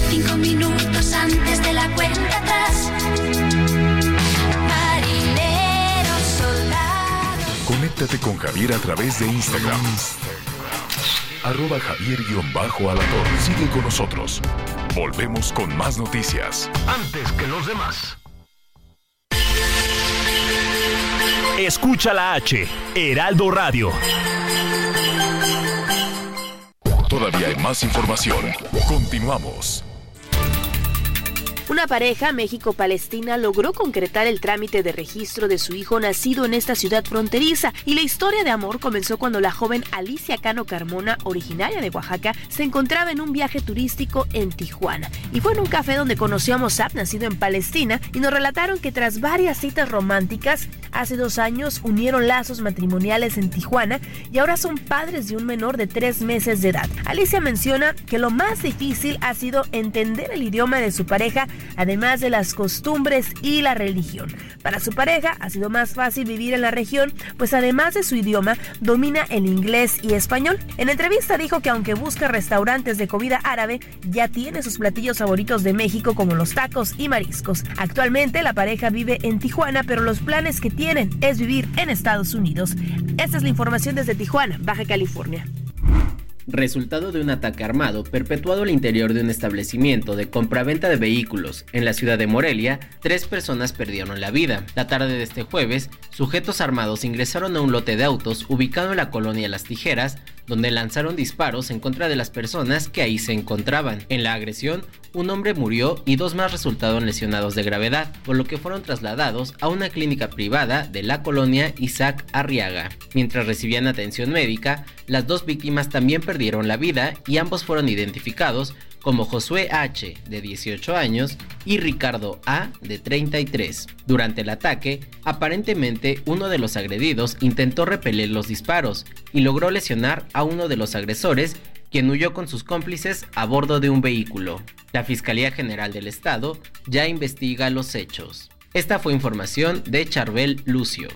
Cinco minutos antes de la cuenta atrás. Conéctate con Javier a través de Instagram. Arroba Javier-Alador. Sigue con nosotros. Volvemos con más noticias. Antes que los demás. Escucha la H, Heraldo Radio. Todavía hay más información. Continuamos. Una pareja México-Palestina logró concretar el trámite de registro de su hijo nacido en esta ciudad fronteriza y la historia de amor comenzó cuando la joven Alicia Cano Carmona, originaria de Oaxaca, se encontraba en un viaje turístico en Tijuana y fue en un café donde conoció a Mossab, nacido en Palestina, y nos relataron que tras varias citas románticas, hace dos años unieron lazos matrimoniales en Tijuana y ahora son padres de un menor de tres meses de edad. Alicia menciona que lo más difícil ha sido entender el idioma de su pareja además de las costumbres y la religión. Para su pareja ha sido más fácil vivir en la región, pues además de su idioma, domina el inglés y español. En entrevista dijo que aunque busca restaurantes de comida árabe, ya tiene sus platillos favoritos de México como los tacos y mariscos. Actualmente la pareja vive en Tijuana, pero los planes que tienen es vivir en Estados Unidos. Esta es la información desde Tijuana, Baja California resultado de un ataque armado perpetuado al interior de un establecimiento de compraventa de vehículos en la ciudad de Morelia, tres personas perdieron la vida. La tarde de este jueves, sujetos armados ingresaron a un lote de autos ubicado en la colonia Las Tijeras, donde lanzaron disparos en contra de las personas que ahí se encontraban. En la agresión, un hombre murió y dos más resultaron lesionados de gravedad, por lo que fueron trasladados a una clínica privada de la colonia Isaac Arriaga. Mientras recibían atención médica, las dos víctimas también perdieron la vida y ambos fueron identificados como Josué H, de 18 años, y Ricardo A, de 33. Durante el ataque, aparentemente uno de los agredidos intentó repeler los disparos y logró lesionar a uno de los agresores, quien huyó con sus cómplices a bordo de un vehículo. La Fiscalía General del Estado ya investiga los hechos. Esta fue información de Charbel Lucio.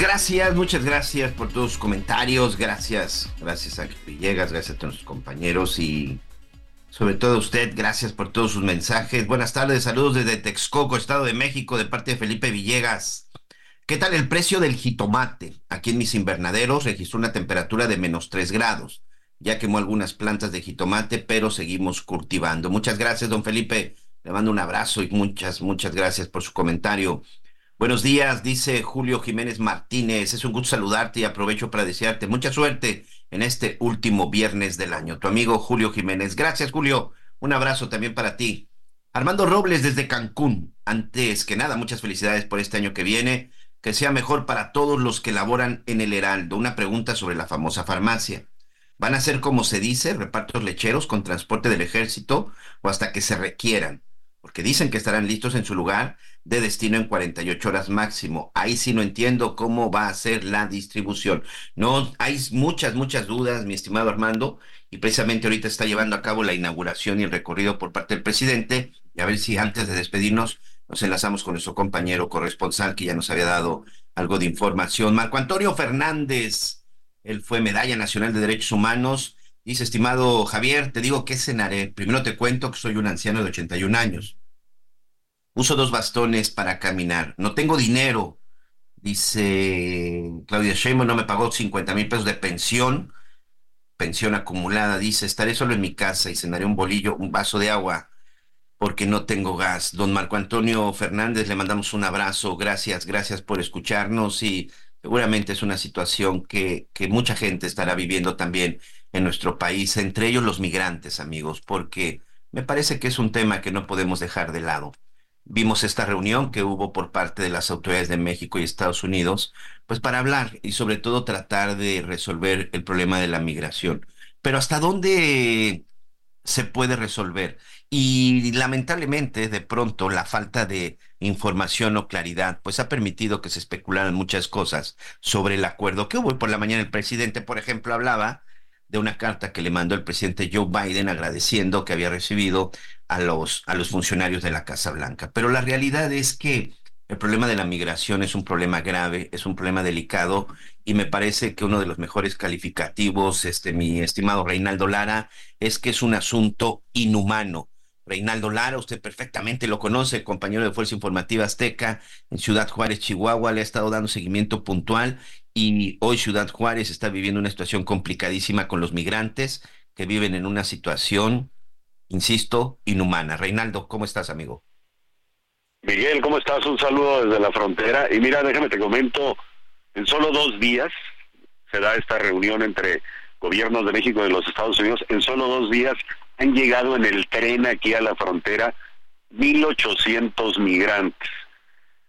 Gracias, muchas gracias por todos sus comentarios. Gracias, gracias a Villegas, gracias a todos sus compañeros y sobre todo a usted, gracias por todos sus mensajes. Buenas tardes, saludos desde Texcoco, Estado de México, de parte de Felipe Villegas. ¿Qué tal el precio del jitomate? Aquí en mis invernaderos registró una temperatura de menos 3 grados. Ya quemó algunas plantas de jitomate, pero seguimos cultivando. Muchas gracias, don Felipe. Le mando un abrazo y muchas, muchas gracias por su comentario. Buenos días, dice Julio Jiménez Martínez. Es un gusto saludarte y aprovecho para desearte mucha suerte en este último viernes del año. Tu amigo Julio Jiménez. Gracias, Julio. Un abrazo también para ti. Armando Robles desde Cancún. Antes que nada, muchas felicidades por este año que viene. Que sea mejor para todos los que laboran en el Heraldo. Una pregunta sobre la famosa farmacia. ¿Van a ser, como se dice, repartos lecheros con transporte del ejército o hasta que se requieran? Porque dicen que estarán listos en su lugar de destino en 48 horas máximo. Ahí sí no entiendo cómo va a ser la distribución. No, hay muchas, muchas dudas, mi estimado Armando, y precisamente ahorita está llevando a cabo la inauguración y el recorrido por parte del presidente. Y a ver si antes de despedirnos nos enlazamos con nuestro compañero corresponsal que ya nos había dado algo de información. Marco Antonio Fernández, él fue Medalla Nacional de Derechos Humanos. Dice, estimado Javier, te digo que cenaré. Primero te cuento que soy un anciano de 81 años Uso dos bastones para caminar. No tengo dinero. Dice Claudia Sheinbaum, no me pagó 50 mil pesos de pensión. Pensión acumulada. Dice, estaré solo en mi casa y cenaré un bolillo, un vaso de agua porque no tengo gas. Don Marco Antonio Fernández, le mandamos un abrazo. Gracias, gracias por escucharnos y seguramente es una situación que, que mucha gente estará viviendo también en nuestro país, entre ellos los migrantes, amigos, porque me parece que es un tema que no podemos dejar de lado vimos esta reunión que hubo por parte de las autoridades de México y Estados Unidos, pues para hablar y sobre todo tratar de resolver el problema de la migración. Pero ¿hasta dónde se puede resolver? Y lamentablemente, de pronto, la falta de información o claridad, pues ha permitido que se especularan muchas cosas sobre el acuerdo que hubo. por la mañana el presidente, por ejemplo, hablaba de una carta que le mandó el presidente Joe Biden agradeciendo que había recibido a los, a los funcionarios de la Casa Blanca. Pero la realidad es que el problema de la migración es un problema grave, es un problema delicado y me parece que uno de los mejores calificativos, este, mi estimado Reinaldo Lara, es que es un asunto inhumano. Reinaldo Lara, usted perfectamente lo conoce, compañero de Fuerza Informativa Azteca en Ciudad Juárez, Chihuahua, le ha estado dando seguimiento puntual y hoy Ciudad Juárez está viviendo una situación complicadísima con los migrantes que viven en una situación, insisto, inhumana. Reinaldo, ¿cómo estás, amigo? Miguel, ¿cómo estás? Un saludo desde la frontera. Y mira, déjame te comento, en solo dos días se da esta reunión entre gobiernos de México y de los Estados Unidos. En solo dos días han llegado en el tren aquí a la frontera 1.800 migrantes.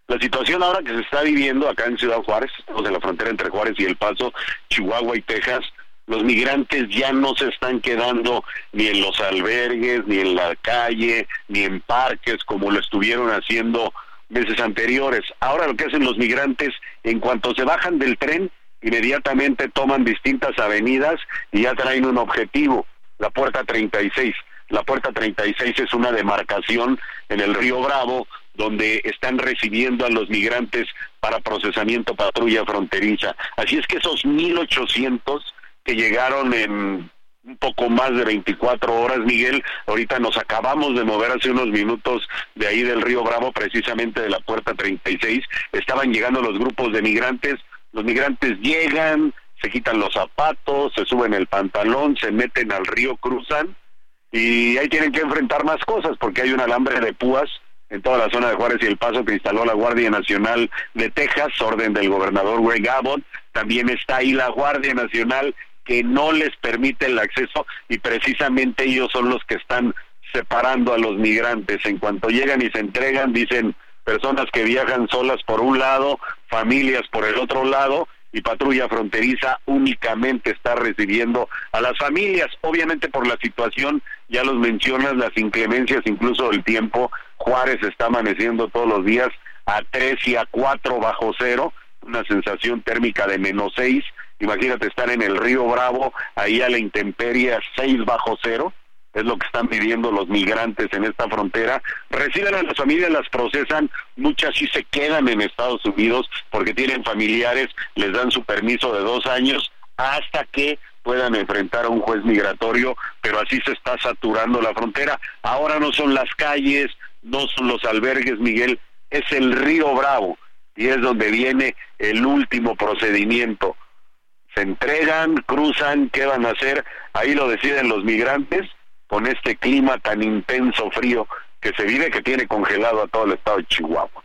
La situación ahora que se está viviendo acá en Ciudad Juárez, estamos en la frontera entre Juárez y El Paso, Chihuahua y Texas, los migrantes ya no se están quedando ni en los albergues, ni en la calle, ni en parques como lo estuvieron haciendo meses anteriores. Ahora lo que hacen los migrantes, en cuanto se bajan del tren, inmediatamente toman distintas avenidas y ya traen un objetivo, la puerta 36. La puerta 36 es una demarcación en el río Bravo donde están recibiendo a los migrantes para procesamiento patrulla fronteriza. Así es que esos 1.800 que llegaron en un poco más de 24 horas, Miguel, ahorita nos acabamos de mover hace unos minutos de ahí del río Bravo, precisamente de la puerta 36, estaban llegando los grupos de migrantes, los migrantes llegan, se quitan los zapatos, se suben el pantalón, se meten al río, cruzan y ahí tienen que enfrentar más cosas porque hay un alambre de púas en toda la zona de Juárez y El Paso que instaló la Guardia Nacional de Texas, orden del gobernador Greg Abbott. También está ahí la Guardia Nacional que no les permite el acceso y precisamente ellos son los que están separando a los migrantes. En cuanto llegan y se entregan, dicen personas que viajan solas por un lado, familias por el otro lado, y patrulla fronteriza únicamente está recibiendo a las familias. Obviamente por la situación, ya los mencionas, las inclemencias incluso del tiempo, Juárez está amaneciendo todos los días a 3 y a 4 bajo cero, una sensación térmica de menos 6. Imagínate estar en el río Bravo, ahí a la intemperie a 6 bajo cero es lo que están viviendo los migrantes en esta frontera. Reciben a las familias, las procesan, muchas sí se quedan en Estados Unidos porque tienen familiares, les dan su permiso de dos años hasta que puedan enfrentar a un juez migratorio, pero así se está saturando la frontera. Ahora no son las calles, no son los albergues, Miguel, es el río Bravo y es donde viene el último procedimiento. Se entregan, cruzan, ¿qué van a hacer? Ahí lo deciden los migrantes con este clima tan intenso, frío, que se vive, que tiene congelado a todo el estado de Chihuahua.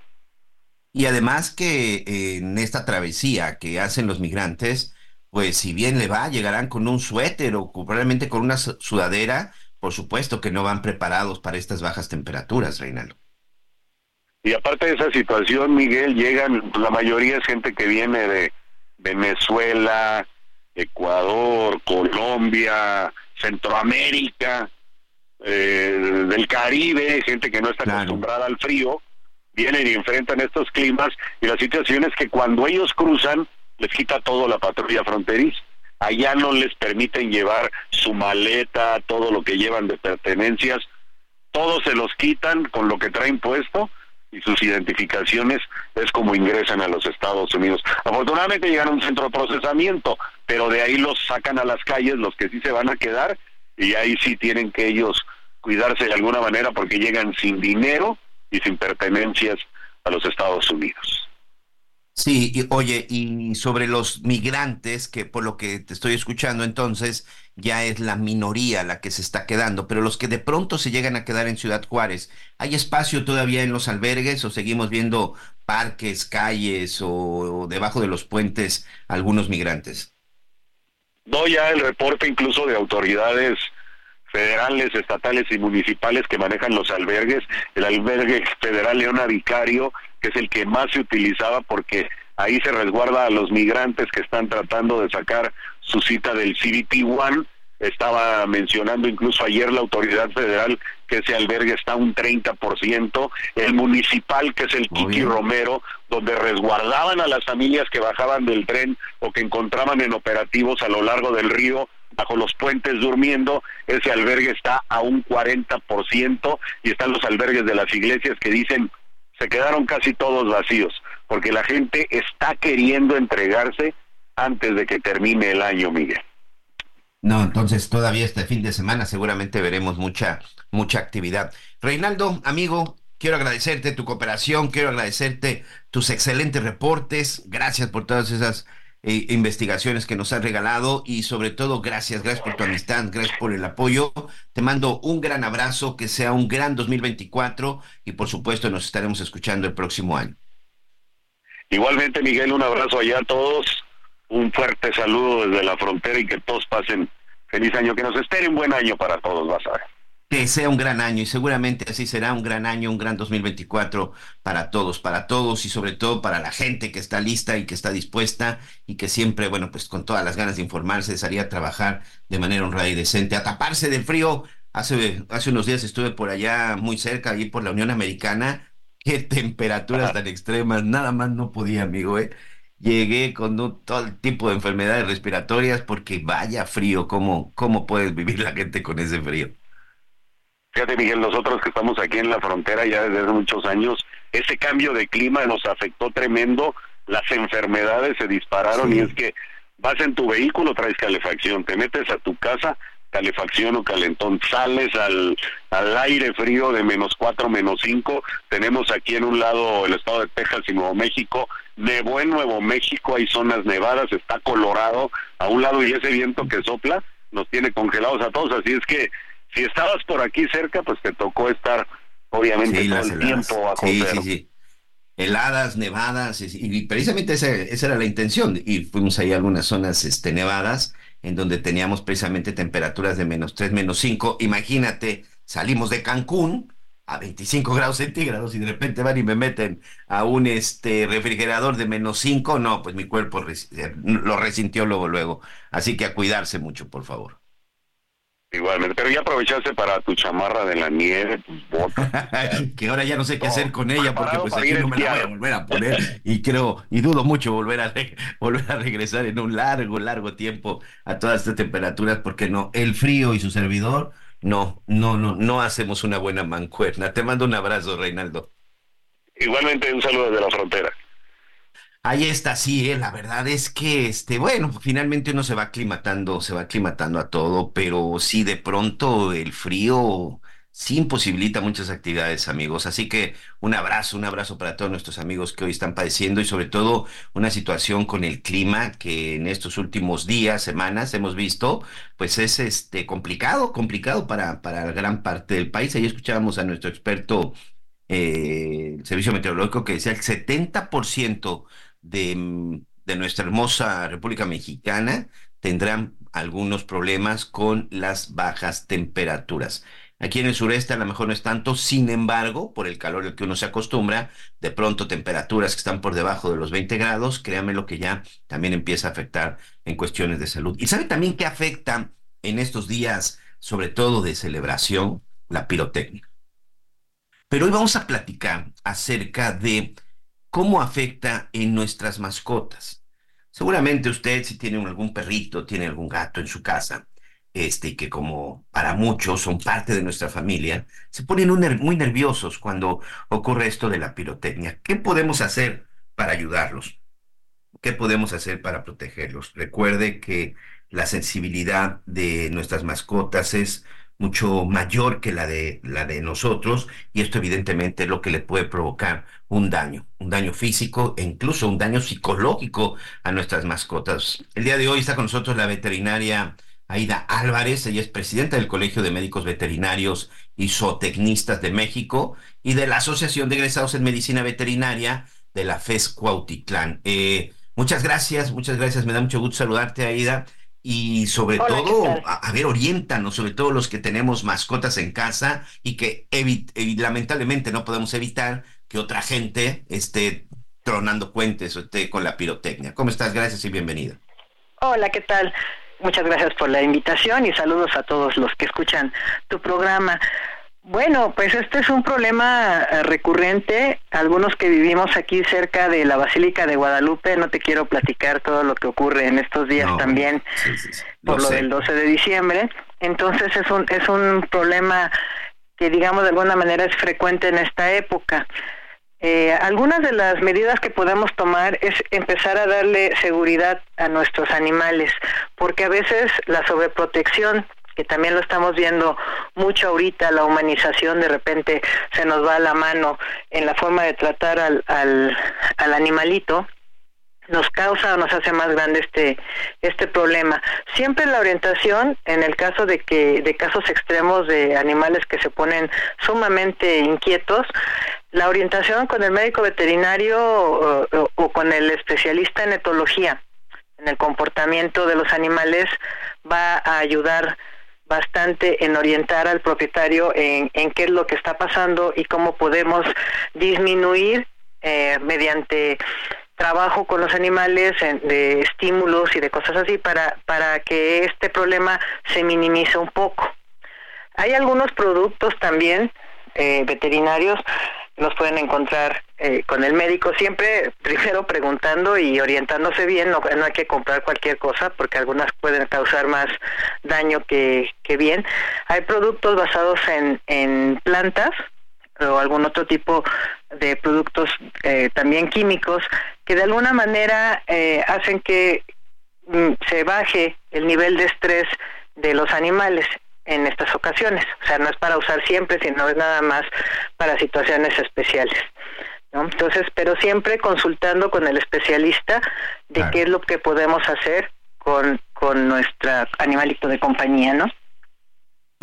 Y además que eh, en esta travesía que hacen los migrantes, pues si bien le va, llegarán con un suéter o probablemente con una sudadera, por supuesto que no van preparados para estas bajas temperaturas, Reinaldo. Y aparte de esa situación, Miguel, llegan, la mayoría es gente que viene de Venezuela, Ecuador, Colombia, Centroamérica, eh, del Caribe, gente que no está acostumbrada al frío, vienen y enfrentan estos climas y la situación es que cuando ellos cruzan les quita todo la patrulla fronteriza. Allá no les permiten llevar su maleta, todo lo que llevan de pertenencias, todos se los quitan con lo que traen puesto y sus identificaciones es como ingresan a los Estados Unidos. Afortunadamente llegan a un centro de procesamiento, pero de ahí los sacan a las calles los que sí se van a quedar y ahí sí tienen que ellos cuidarse de alguna manera porque llegan sin dinero y sin pertenencias a los Estados Unidos. Sí, y, oye, y sobre los migrantes, que por lo que te estoy escuchando entonces, ya es la minoría la que se está quedando, pero los que de pronto se llegan a quedar en Ciudad Juárez, ¿hay espacio todavía en los albergues o seguimos viendo parques, calles o, debajo de los puentes algunos migrantes? No, ya el reporte incluso de autoridades federales, estatales y municipales que manejan los albergues. El albergue federal Leona Vicario, que es el que más se utilizaba porque ahí se resguarda a los migrantes que están tratando de sacar su cita del CBP One. Estaba mencionando incluso ayer la autoridad federal que ese albergue está un 30%, el municipal que es el Kiki Romero, donde resguardaban a las familias que bajaban del tren o que encontraban en operativos a lo largo del río bajo los puentes durmiendo, ese albergue está a un 40% y están los albergues de las iglesias que dicen se quedaron casi todos vacíos, porque la gente está queriendo entregarse antes de que termine el año, Miguel. No, entonces todavía este fin de semana seguramente veremos mucha, mucha actividad. Reinaldo, amigo, quiero agradecerte tu cooperación, quiero agradecerte tus excelentes reportes, gracias por todas esas eh, investigaciones que nos has regalado y sobre todo gracias, gracias por tu amistad, gracias por el apoyo. Te mando un gran abrazo, que sea un gran 2024 y por supuesto nos estaremos escuchando el próximo año. Igualmente, Miguel, un abrazo allá a todos, un fuerte saludo desde la frontera y que todos pasen feliz año, que nos espere un buen año para todos, vas a ver que sea un gran año y seguramente así será un gran año, un gran 2024 para todos, para todos y sobre todo para la gente que está lista y que está dispuesta y que siempre, bueno, pues con todas las ganas de informarse, de salir a trabajar de manera honrada y decente, a taparse del frío. Hace, hace unos días estuve por allá muy cerca, ahí por la Unión Americana. Qué temperaturas tan extremas, nada más no podía, amigo, ¿eh? Llegué con todo el tipo de enfermedades respiratorias porque vaya frío, ¿cómo, cómo puedes vivir la gente con ese frío? Fíjate, Miguel, nosotros que estamos aquí en la frontera ya desde hace muchos años, ese cambio de clima nos afectó tremendo, las enfermedades se dispararon y es que vas en tu vehículo, traes calefacción, te metes a tu casa, calefacción o calentón, sales al, al aire frío de menos cuatro, menos cinco, tenemos aquí en un lado el estado de Texas y Nuevo México, nevó en Nuevo México, hay zonas nevadas, está colorado a un lado y ese viento que sopla nos tiene congelados a todos, así es que si estabas por aquí cerca, pues te tocó estar, obviamente, todo el tiempo a Sí, sí, sí. Heladas, nevadas, y, precisamente esa, esa, era la intención. Y fuimos ahí a algunas zonas este, nevadas, en donde teníamos precisamente temperaturas de menos 3, menos 5. Imagínate, salimos de Cancún a 25 grados centígrados y de repente van y me meten a un este refrigerador de menos 5, no, pues mi cuerpo eh, lo resintió luego, luego. Así que a cuidarse mucho, por favor. Igualmente, pero ya aprovechaste para tu chamarra de la nieve, tus botas. que ahora ya no sé qué hacer con ella porque pues aquí no me la voy a volver a poner y creo y dudo mucho volver a volver a regresar en un largo, largo tiempo a todas estas temperaturas porque no, el frío y su servidor no, no, no, no hacemos una buena mancuerna. Te mando un abrazo, Reinaldo. Igualmente un saludo desde la frontera. Ahí está, sí, ¿eh? la verdad es que, este, bueno, finalmente uno se va aclimatando, se va aclimatando a todo, pero sí, de pronto el frío sí imposibilita muchas actividades, amigos. Así que un abrazo, un abrazo para todos nuestros amigos que hoy están padeciendo y sobre todo una situación con el clima que en estos últimos días, semanas hemos visto, pues es este complicado, complicado para, para gran parte del país. Ahí escuchábamos a nuestro experto eh, el servicio meteorológico que decía el 70% de, nuestra hermosa República Mexicana tendrán algunos problemas con las bajas temperaturas. Aquí en el sureste a lo mejor no es tanto, sin embargo, por el calor al que uno se acostumbra, de pronto temperaturas que están por debajo de los 20 grados, créanme lo que ya también empieza a afectar en cuestiones de salud. Y sabe también qué afecta en estos días, sobre todo de celebración, la pirotecnia. Pero hoy vamos a platicar acerca de cómo afecta en nuestras mascotas. Seguramente usted, si tiene algún perrito, tiene algún gato en su casa, este, que como para muchos son parte de nuestra familia, se ponen muy nerviosos cuando ocurre esto de la pirotecnia. ¿Qué podemos hacer para ayudarlos? ¿Qué podemos hacer para protegerlos? Recuerde que la sensibilidad de nuestras mascotas es mucho mayor que la de, la de nosotros y esto evidentemente es lo que le puede provocar un daño, un daño físico e incluso un daño psicológico a nuestras mascotas. El día de hoy está con nosotros la veterinaria Aida Álvarez, ella es presidenta del Colegio de Médicos Veterinarios y Zootecnistas de México y de la Asociación de Egresados en Medicina Veterinaria de la FES Cuautitlán. Eh, muchas gracias, muchas gracias, me da mucho gusto saludarte, Aida. Y sobre todo, a, ver, oriéntanos, sobre todo los que tenemos mascotas en casa y que lamentablemente no podemos evitar que otra gente esté tronando puentes o esté con la pirotecnia. ¿Cómo estás? Gracias y bienvenida. Hola, ¿qué tal? Muchas gracias por la invitación y saludos a todos los que escuchan tu programa. Bueno, pues este es un problema eh, recurrente. Algunos que vivimos aquí cerca de la Basílica de Guadalupe, no te quiero platicar todo lo que ocurre en estos días también por lo del 12 de diciembre. Entonces es un es un problema que digamos de alguna manera es frecuente en esta época. Eh, algunas de las medidas que podemos tomar es empezar a darle seguridad a nuestros animales, porque a veces la sobreprotección que también lo estamos viendo mucho ahorita, la humanización de repente se nos va a la mano en la forma de tratar al, al, al animalito, nos causa o nos hace más grande este este problema. Siempre la orientación en el caso de que de casos extremos de animales que se ponen sumamente inquietos, la orientación con el médico veterinario o, con el especialista en etología, en el comportamiento de los animales va a ayudar bastante en orientar al propietario en, en qué es lo que está pasando y cómo podemos disminuir eh, mediante trabajo con los animales, de estímulos y de cosas así para, para que este problema se minimice un poco. Hay algunos productos también eh, veterinarios, los pueden encontrar eh, con el médico, siempre primero preguntando y orientándose bien, no, no, hay que comprar cualquier cosa porque algunas pueden causar más daño que, que bien. Hay productos basados en, en plantas, o algún otro tipo de productos eh, también químicos que de alguna manera eh, hacen que mm, se baje el nivel de estrés de los animales en estas ocasiones. O sea, no es para usar siempre, sino es nada más para situaciones especiales. ¿no? Entonces, pero siempre consultando con el especialista de qué es lo que podemos hacer con, con nuestro animalito de compañía, ¿no?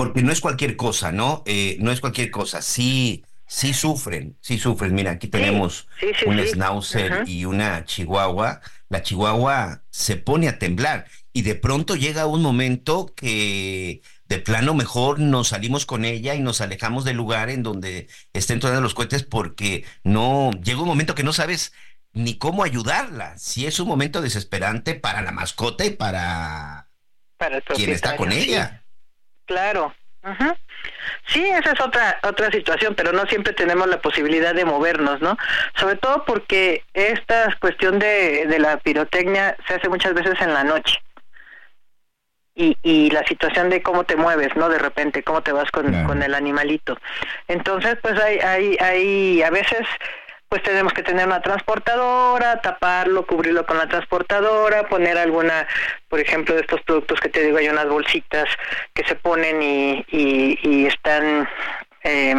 porque no es cualquier cosa, ¿no? Eh, no es cualquier cosa. Sí, sí sufren, sí sufren. Mira, aquí tenemos un schnauzer y una chihuahua. La chihuahua se pone a temblar y de pronto llega un momento que de plano mejor nos salimos con ella y nos alejamos del lugar en donde estén todos los cohetes porque no, llega un momento que no sabes ni cómo ayudarla, si es un momento desesperante para la mascota y para, para quien está con ella. Claro. Sí, esa es otra otra situación, pero no siempre tenemos la posibilidad de movernos, ¿no? Sobre todo porque esta cuestión de, de la pirotecnia se hace muchas veces en la noche. Y, y la situación de cómo te mueves, ¿no? De repente, cómo te vas con, con el animalito. Entonces, pues hay, hay, hay, a veces pues tenemos que tener una transportadora, taparlo, cubrirlo con la transportadora, poner alguna, por ejemplo, de estos productos que te digo, hay unas bolsitas que se ponen y, y, están eh,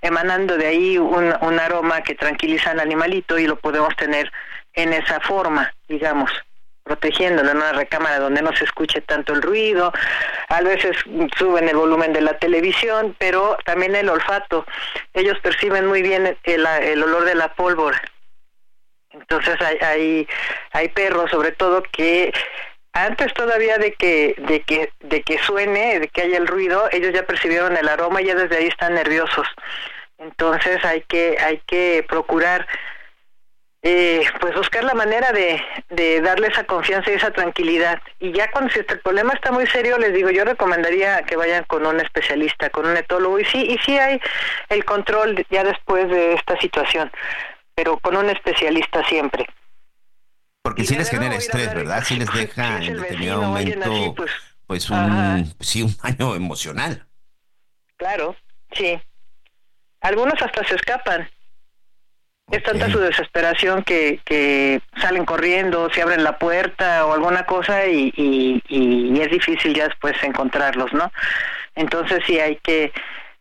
emanando de ahí un, un aroma que tranquiliza al animalito y lo podemos tener en esa forma, digamos protegiéndolo en una recámara donde no se escuche tanto el ruido, a veces suben el volumen de la televisión, pero también el olfato. Ellos perciben muy bien el, olor de la pólvora. Entonces hay, hay, hay perros, sobre todo, que antes todavía de que, de que, de que suene, de que haya el ruido, ellos ya percibieron el aroma y ya desde ahí están nerviosos. Entonces hay que, hay que procurar eh, pues buscar la manera de, de darle esa confianza y esa tranquilidad. Y ya cuando si el problema está muy serio, les digo, yo recomendaría que vayan con un especialista, con un etólogo, y sí, y sí hay el control ya después de esta situación, pero con un especialista siempre. Porque si les genera estrés, ¿verdad? Si les deja en determinado momento, pues, pues, un, sí, un daño emocional. Claro, sí. Algunos hasta se escapan. Es tanta su desesperación que, que salen corriendo, se abren la puerta o alguna cosa y, y, es difícil ya después encontrarlos, ¿no? Entonces sí hay que...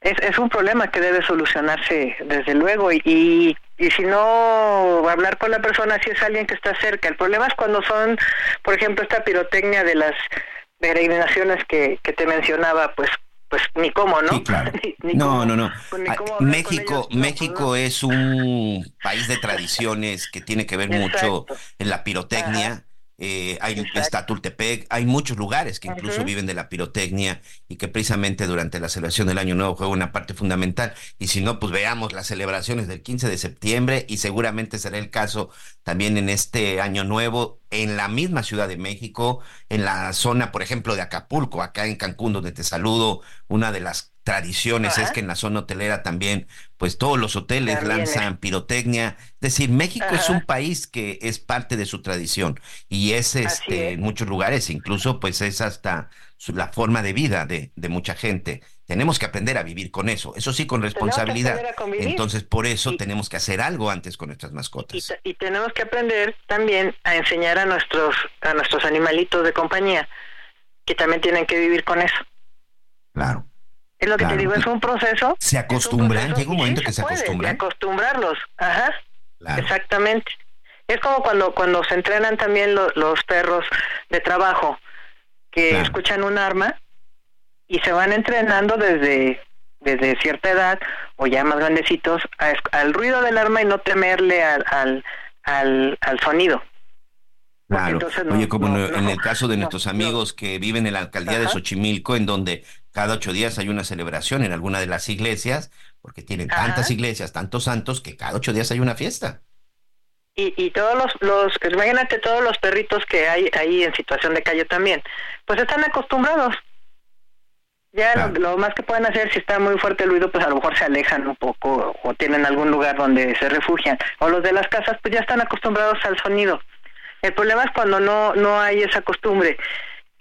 Es, es un problema que debe solucionarse desde luego y, y si no hablar con la persona si es alguien que está cerca. El problema es cuando son, por ejemplo, esta pirotecnia de las peregrinaciones que, que te mencionaba, pues pues ni cómo, ¿no? no, no, no, pues, México, México es un país de tradiciones que tiene que ver mucho en la pirotecnia. Eh, hay está Tultepec, hay muchos lugares que incluso viven de la pirotecnia y que precisamente durante la celebración del Año Nuevo juega una parte fundamental. Y si no, pues veamos las celebraciones del 15 de septiembre y seguramente será el caso también en este Año Nuevo en la misma Ciudad de México, en la zona, por ejemplo, de Acapulco, acá en Cancún, donde te saludo, una de las tradiciones es que en la zona hotelera también, pues todos los hoteles lanzan pirotecnia. Es decir, México es un país que es parte de su tradición y es este en muchos lugares, incluso pues es hasta la forma de vida de, de, mucha gente. Tenemos que aprender a vivir con eso, eso sí, con responsabilidad. Entonces, por eso tenemos que hacer algo antes con nuestras mascotas. Y, y, tenemos que aprender también a enseñar a nuestros, a nuestros animalitos de compañía que también tienen que vivir con eso. Claro. Es lo que te digo, es un proceso. Se acostumbran, llega un momento que se, acostumbran. acostumbrarlos, ajá. Exactamente. Es como cuando cuando se entrenan también los perros de trabajo, que escuchan un arma y se van entrenando desde desde cierta edad o ya más grandecitos al ruido del arma y no temerle al, al, al, al sonido. Claro. Oye, como en el caso de nuestros amigos que viven en la alcaldía de Xochimilco, en donde cada ocho días hay una celebración en alguna de las iglesias, porque tienen tantas iglesias, tantos santos, que cada ocho días hay una fiesta. Y, y todos los, los, imagínate todos los perritos que hay ahí en situación de calle también, pues están acostumbrados. Ya lo, más que pueden hacer, si está muy fuerte el ruido, pues a lo mejor se alejan un poco o tienen algún lugar donde se refugian. O los de las casas, pues ya están acostumbrados al sonido. El problema es cuando no, no hay esa costumbre.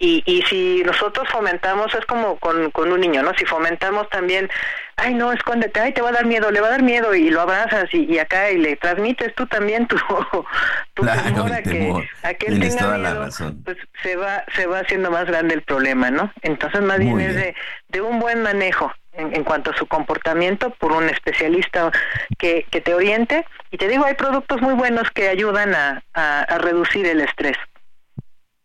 Y, y si nosotros fomentamos, es como con, con un niño, ¿no? Si fomentamos también, ay, no, escóndete, ay, te va a dar miedo, le va a dar miedo, y lo abrazas y, y acá y le transmites tú también tu, tu temor a que, a que él tenga miedo, pues se va, se va haciendo más grande el problema, ¿no? Entonces, más bien, es de, de un buen manejo en, cuanto a su comportamiento por un especialista que, que te oriente. Y te digo, hay productos muy buenos que ayudan a, a, reducir el estrés.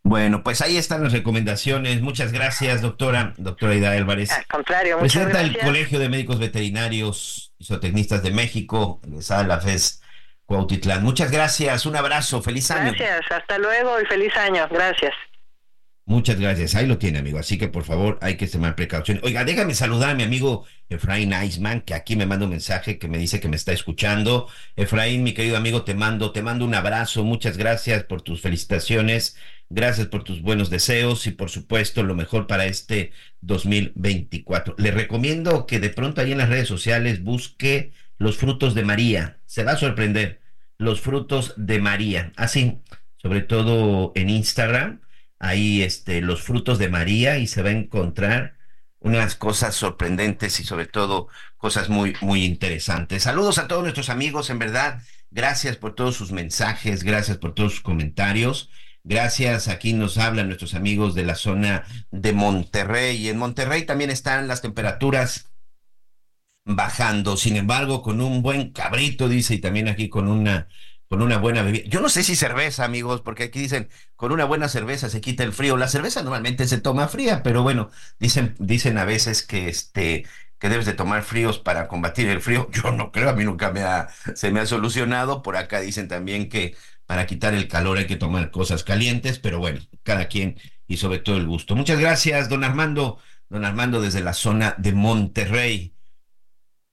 Bueno, pues ahí están las recomendaciones. Muchas gracias, doctora, doctora Ida Álvarez. Al contrario, muchas Presenta el Colegio de Médicos Veterinarios y Zootecnistas de México, egresada de la FES Cuautitlán. Muchas gracias, un abrazo, feliz año. Gracias, hasta luego y feliz año. Gracias. Muchas gracias. Ahí lo tiene, amigo. Así que por favor hay que tomar precaución. Oiga, déjame saludar a mi amigo Efraín Iceman, que aquí me manda un mensaje que me dice que me está escuchando. Efraín, mi querido amigo, te mando, te mando un abrazo. Muchas gracias por tus felicitaciones. Gracias por tus buenos deseos y por supuesto lo mejor para este 2024. Le recomiendo que de pronto ahí en las redes sociales busque los frutos de María. Se va a sorprender. Los frutos de María. Así, sobre todo en Instagram ahí este, los frutos de María y se va a encontrar unas cosas sorprendentes y sobre todo cosas muy, muy interesantes. Saludos a todos nuestros amigos, en verdad, gracias por todos sus mensajes, gracias por todos sus comentarios. Gracias, aquí nos hablan nuestros amigos de la zona de Monterrey. En Monterrey también están las temperaturas bajando, sin embargo, con un buen cabrito, dice, y también aquí con una con una buena bebida. Yo no sé si cerveza, amigos, porque aquí dicen, con una buena cerveza se quita el frío. La cerveza normalmente se toma fría, pero bueno, dicen, dicen a veces que este que debes de tomar fríos para combatir el frío. Yo no creo, a mí nunca me se me ha solucionado. Por acá dicen también que para quitar el calor hay que tomar cosas calientes, pero bueno, cada quien y sobre todo el gusto. Muchas gracias, don Armando, don Armando desde la zona de Monterrey.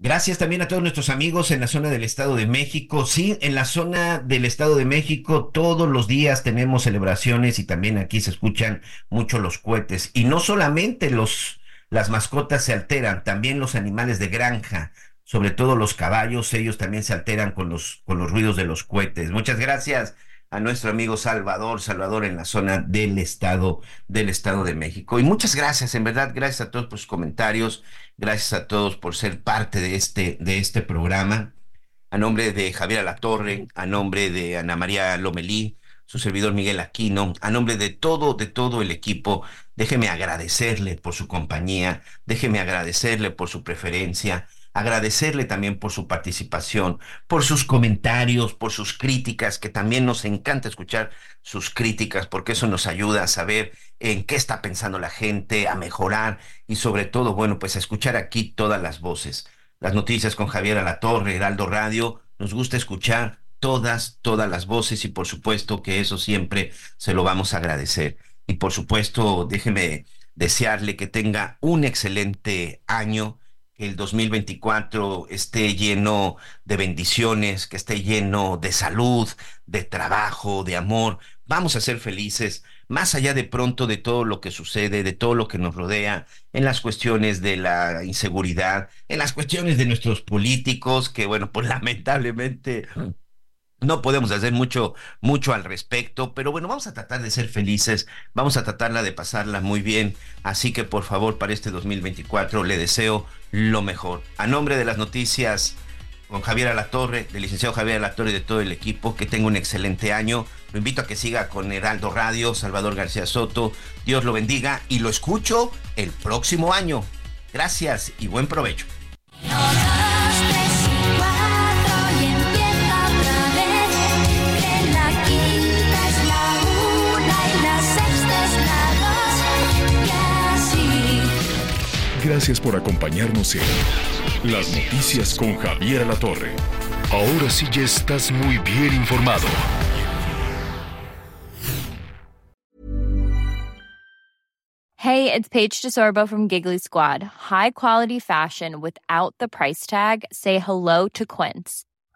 Gracias también a todos nuestros amigos en la zona del Estado de México. Sí, en la zona del Estado de México todos los días tenemos celebraciones y también aquí se escuchan mucho los cohetes. Y no solamente los, las mascotas se alteran, también los animales de granja, sobre todo los caballos, ellos también se alteran con los, con los ruidos de los cohetes. Muchas gracias a nuestro amigo Salvador, Salvador en la zona del estado del estado de México. Y muchas gracias, en verdad, gracias a todos por sus comentarios, gracias a todos por ser parte de este de este programa. A nombre de Javier Alatorre, a nombre de Ana María Lomelí, su servidor Miguel Aquino, a nombre de todo de todo el equipo, déjeme agradecerle por su compañía, déjeme agradecerle por su preferencia agradecerle también por su participación, por sus comentarios, por sus críticas, que también nos encanta escuchar sus críticas, porque eso nos ayuda a saber en qué está pensando la gente, a mejorar y sobre todo, bueno, pues a escuchar aquí todas las voces. Las noticias con Javier Alatorre, Heraldo Radio, nos gusta escuchar todas, todas las voces y por supuesto que eso siempre se lo vamos a agradecer. Y por supuesto, déjeme desearle que tenga un excelente año, el 2024 esté lleno de bendiciones, que esté lleno de salud, de trabajo, de amor. Vamos a ser felices, más allá de pronto de todo lo que sucede, de todo lo que nos rodea, en las cuestiones de la inseguridad, en las cuestiones de nuestros políticos, que bueno, pues lamentablemente no podemos hacer mucho, mucho al respecto, pero bueno, vamos a tratar de ser felices, vamos a tratarla de pasarla muy bien, así que por favor para este 2024 le deseo lo mejor. A nombre de las noticias con Javier Alatorre, del licenciado Javier Alatorre y de todo el equipo, que tenga un excelente año. Lo invito a que siga con Heraldo Radio, Salvador García Soto. Dios lo bendiga y lo escucho el próximo año. Gracias y buen provecho. Gracias por acompañarnos en Las Noticias con Javier La Torre. Ahora sí ya estás muy bien informado. Hey, it's Paige DeSorbo from Giggly Squad. High quality fashion without the price tag. Say hello to Quince.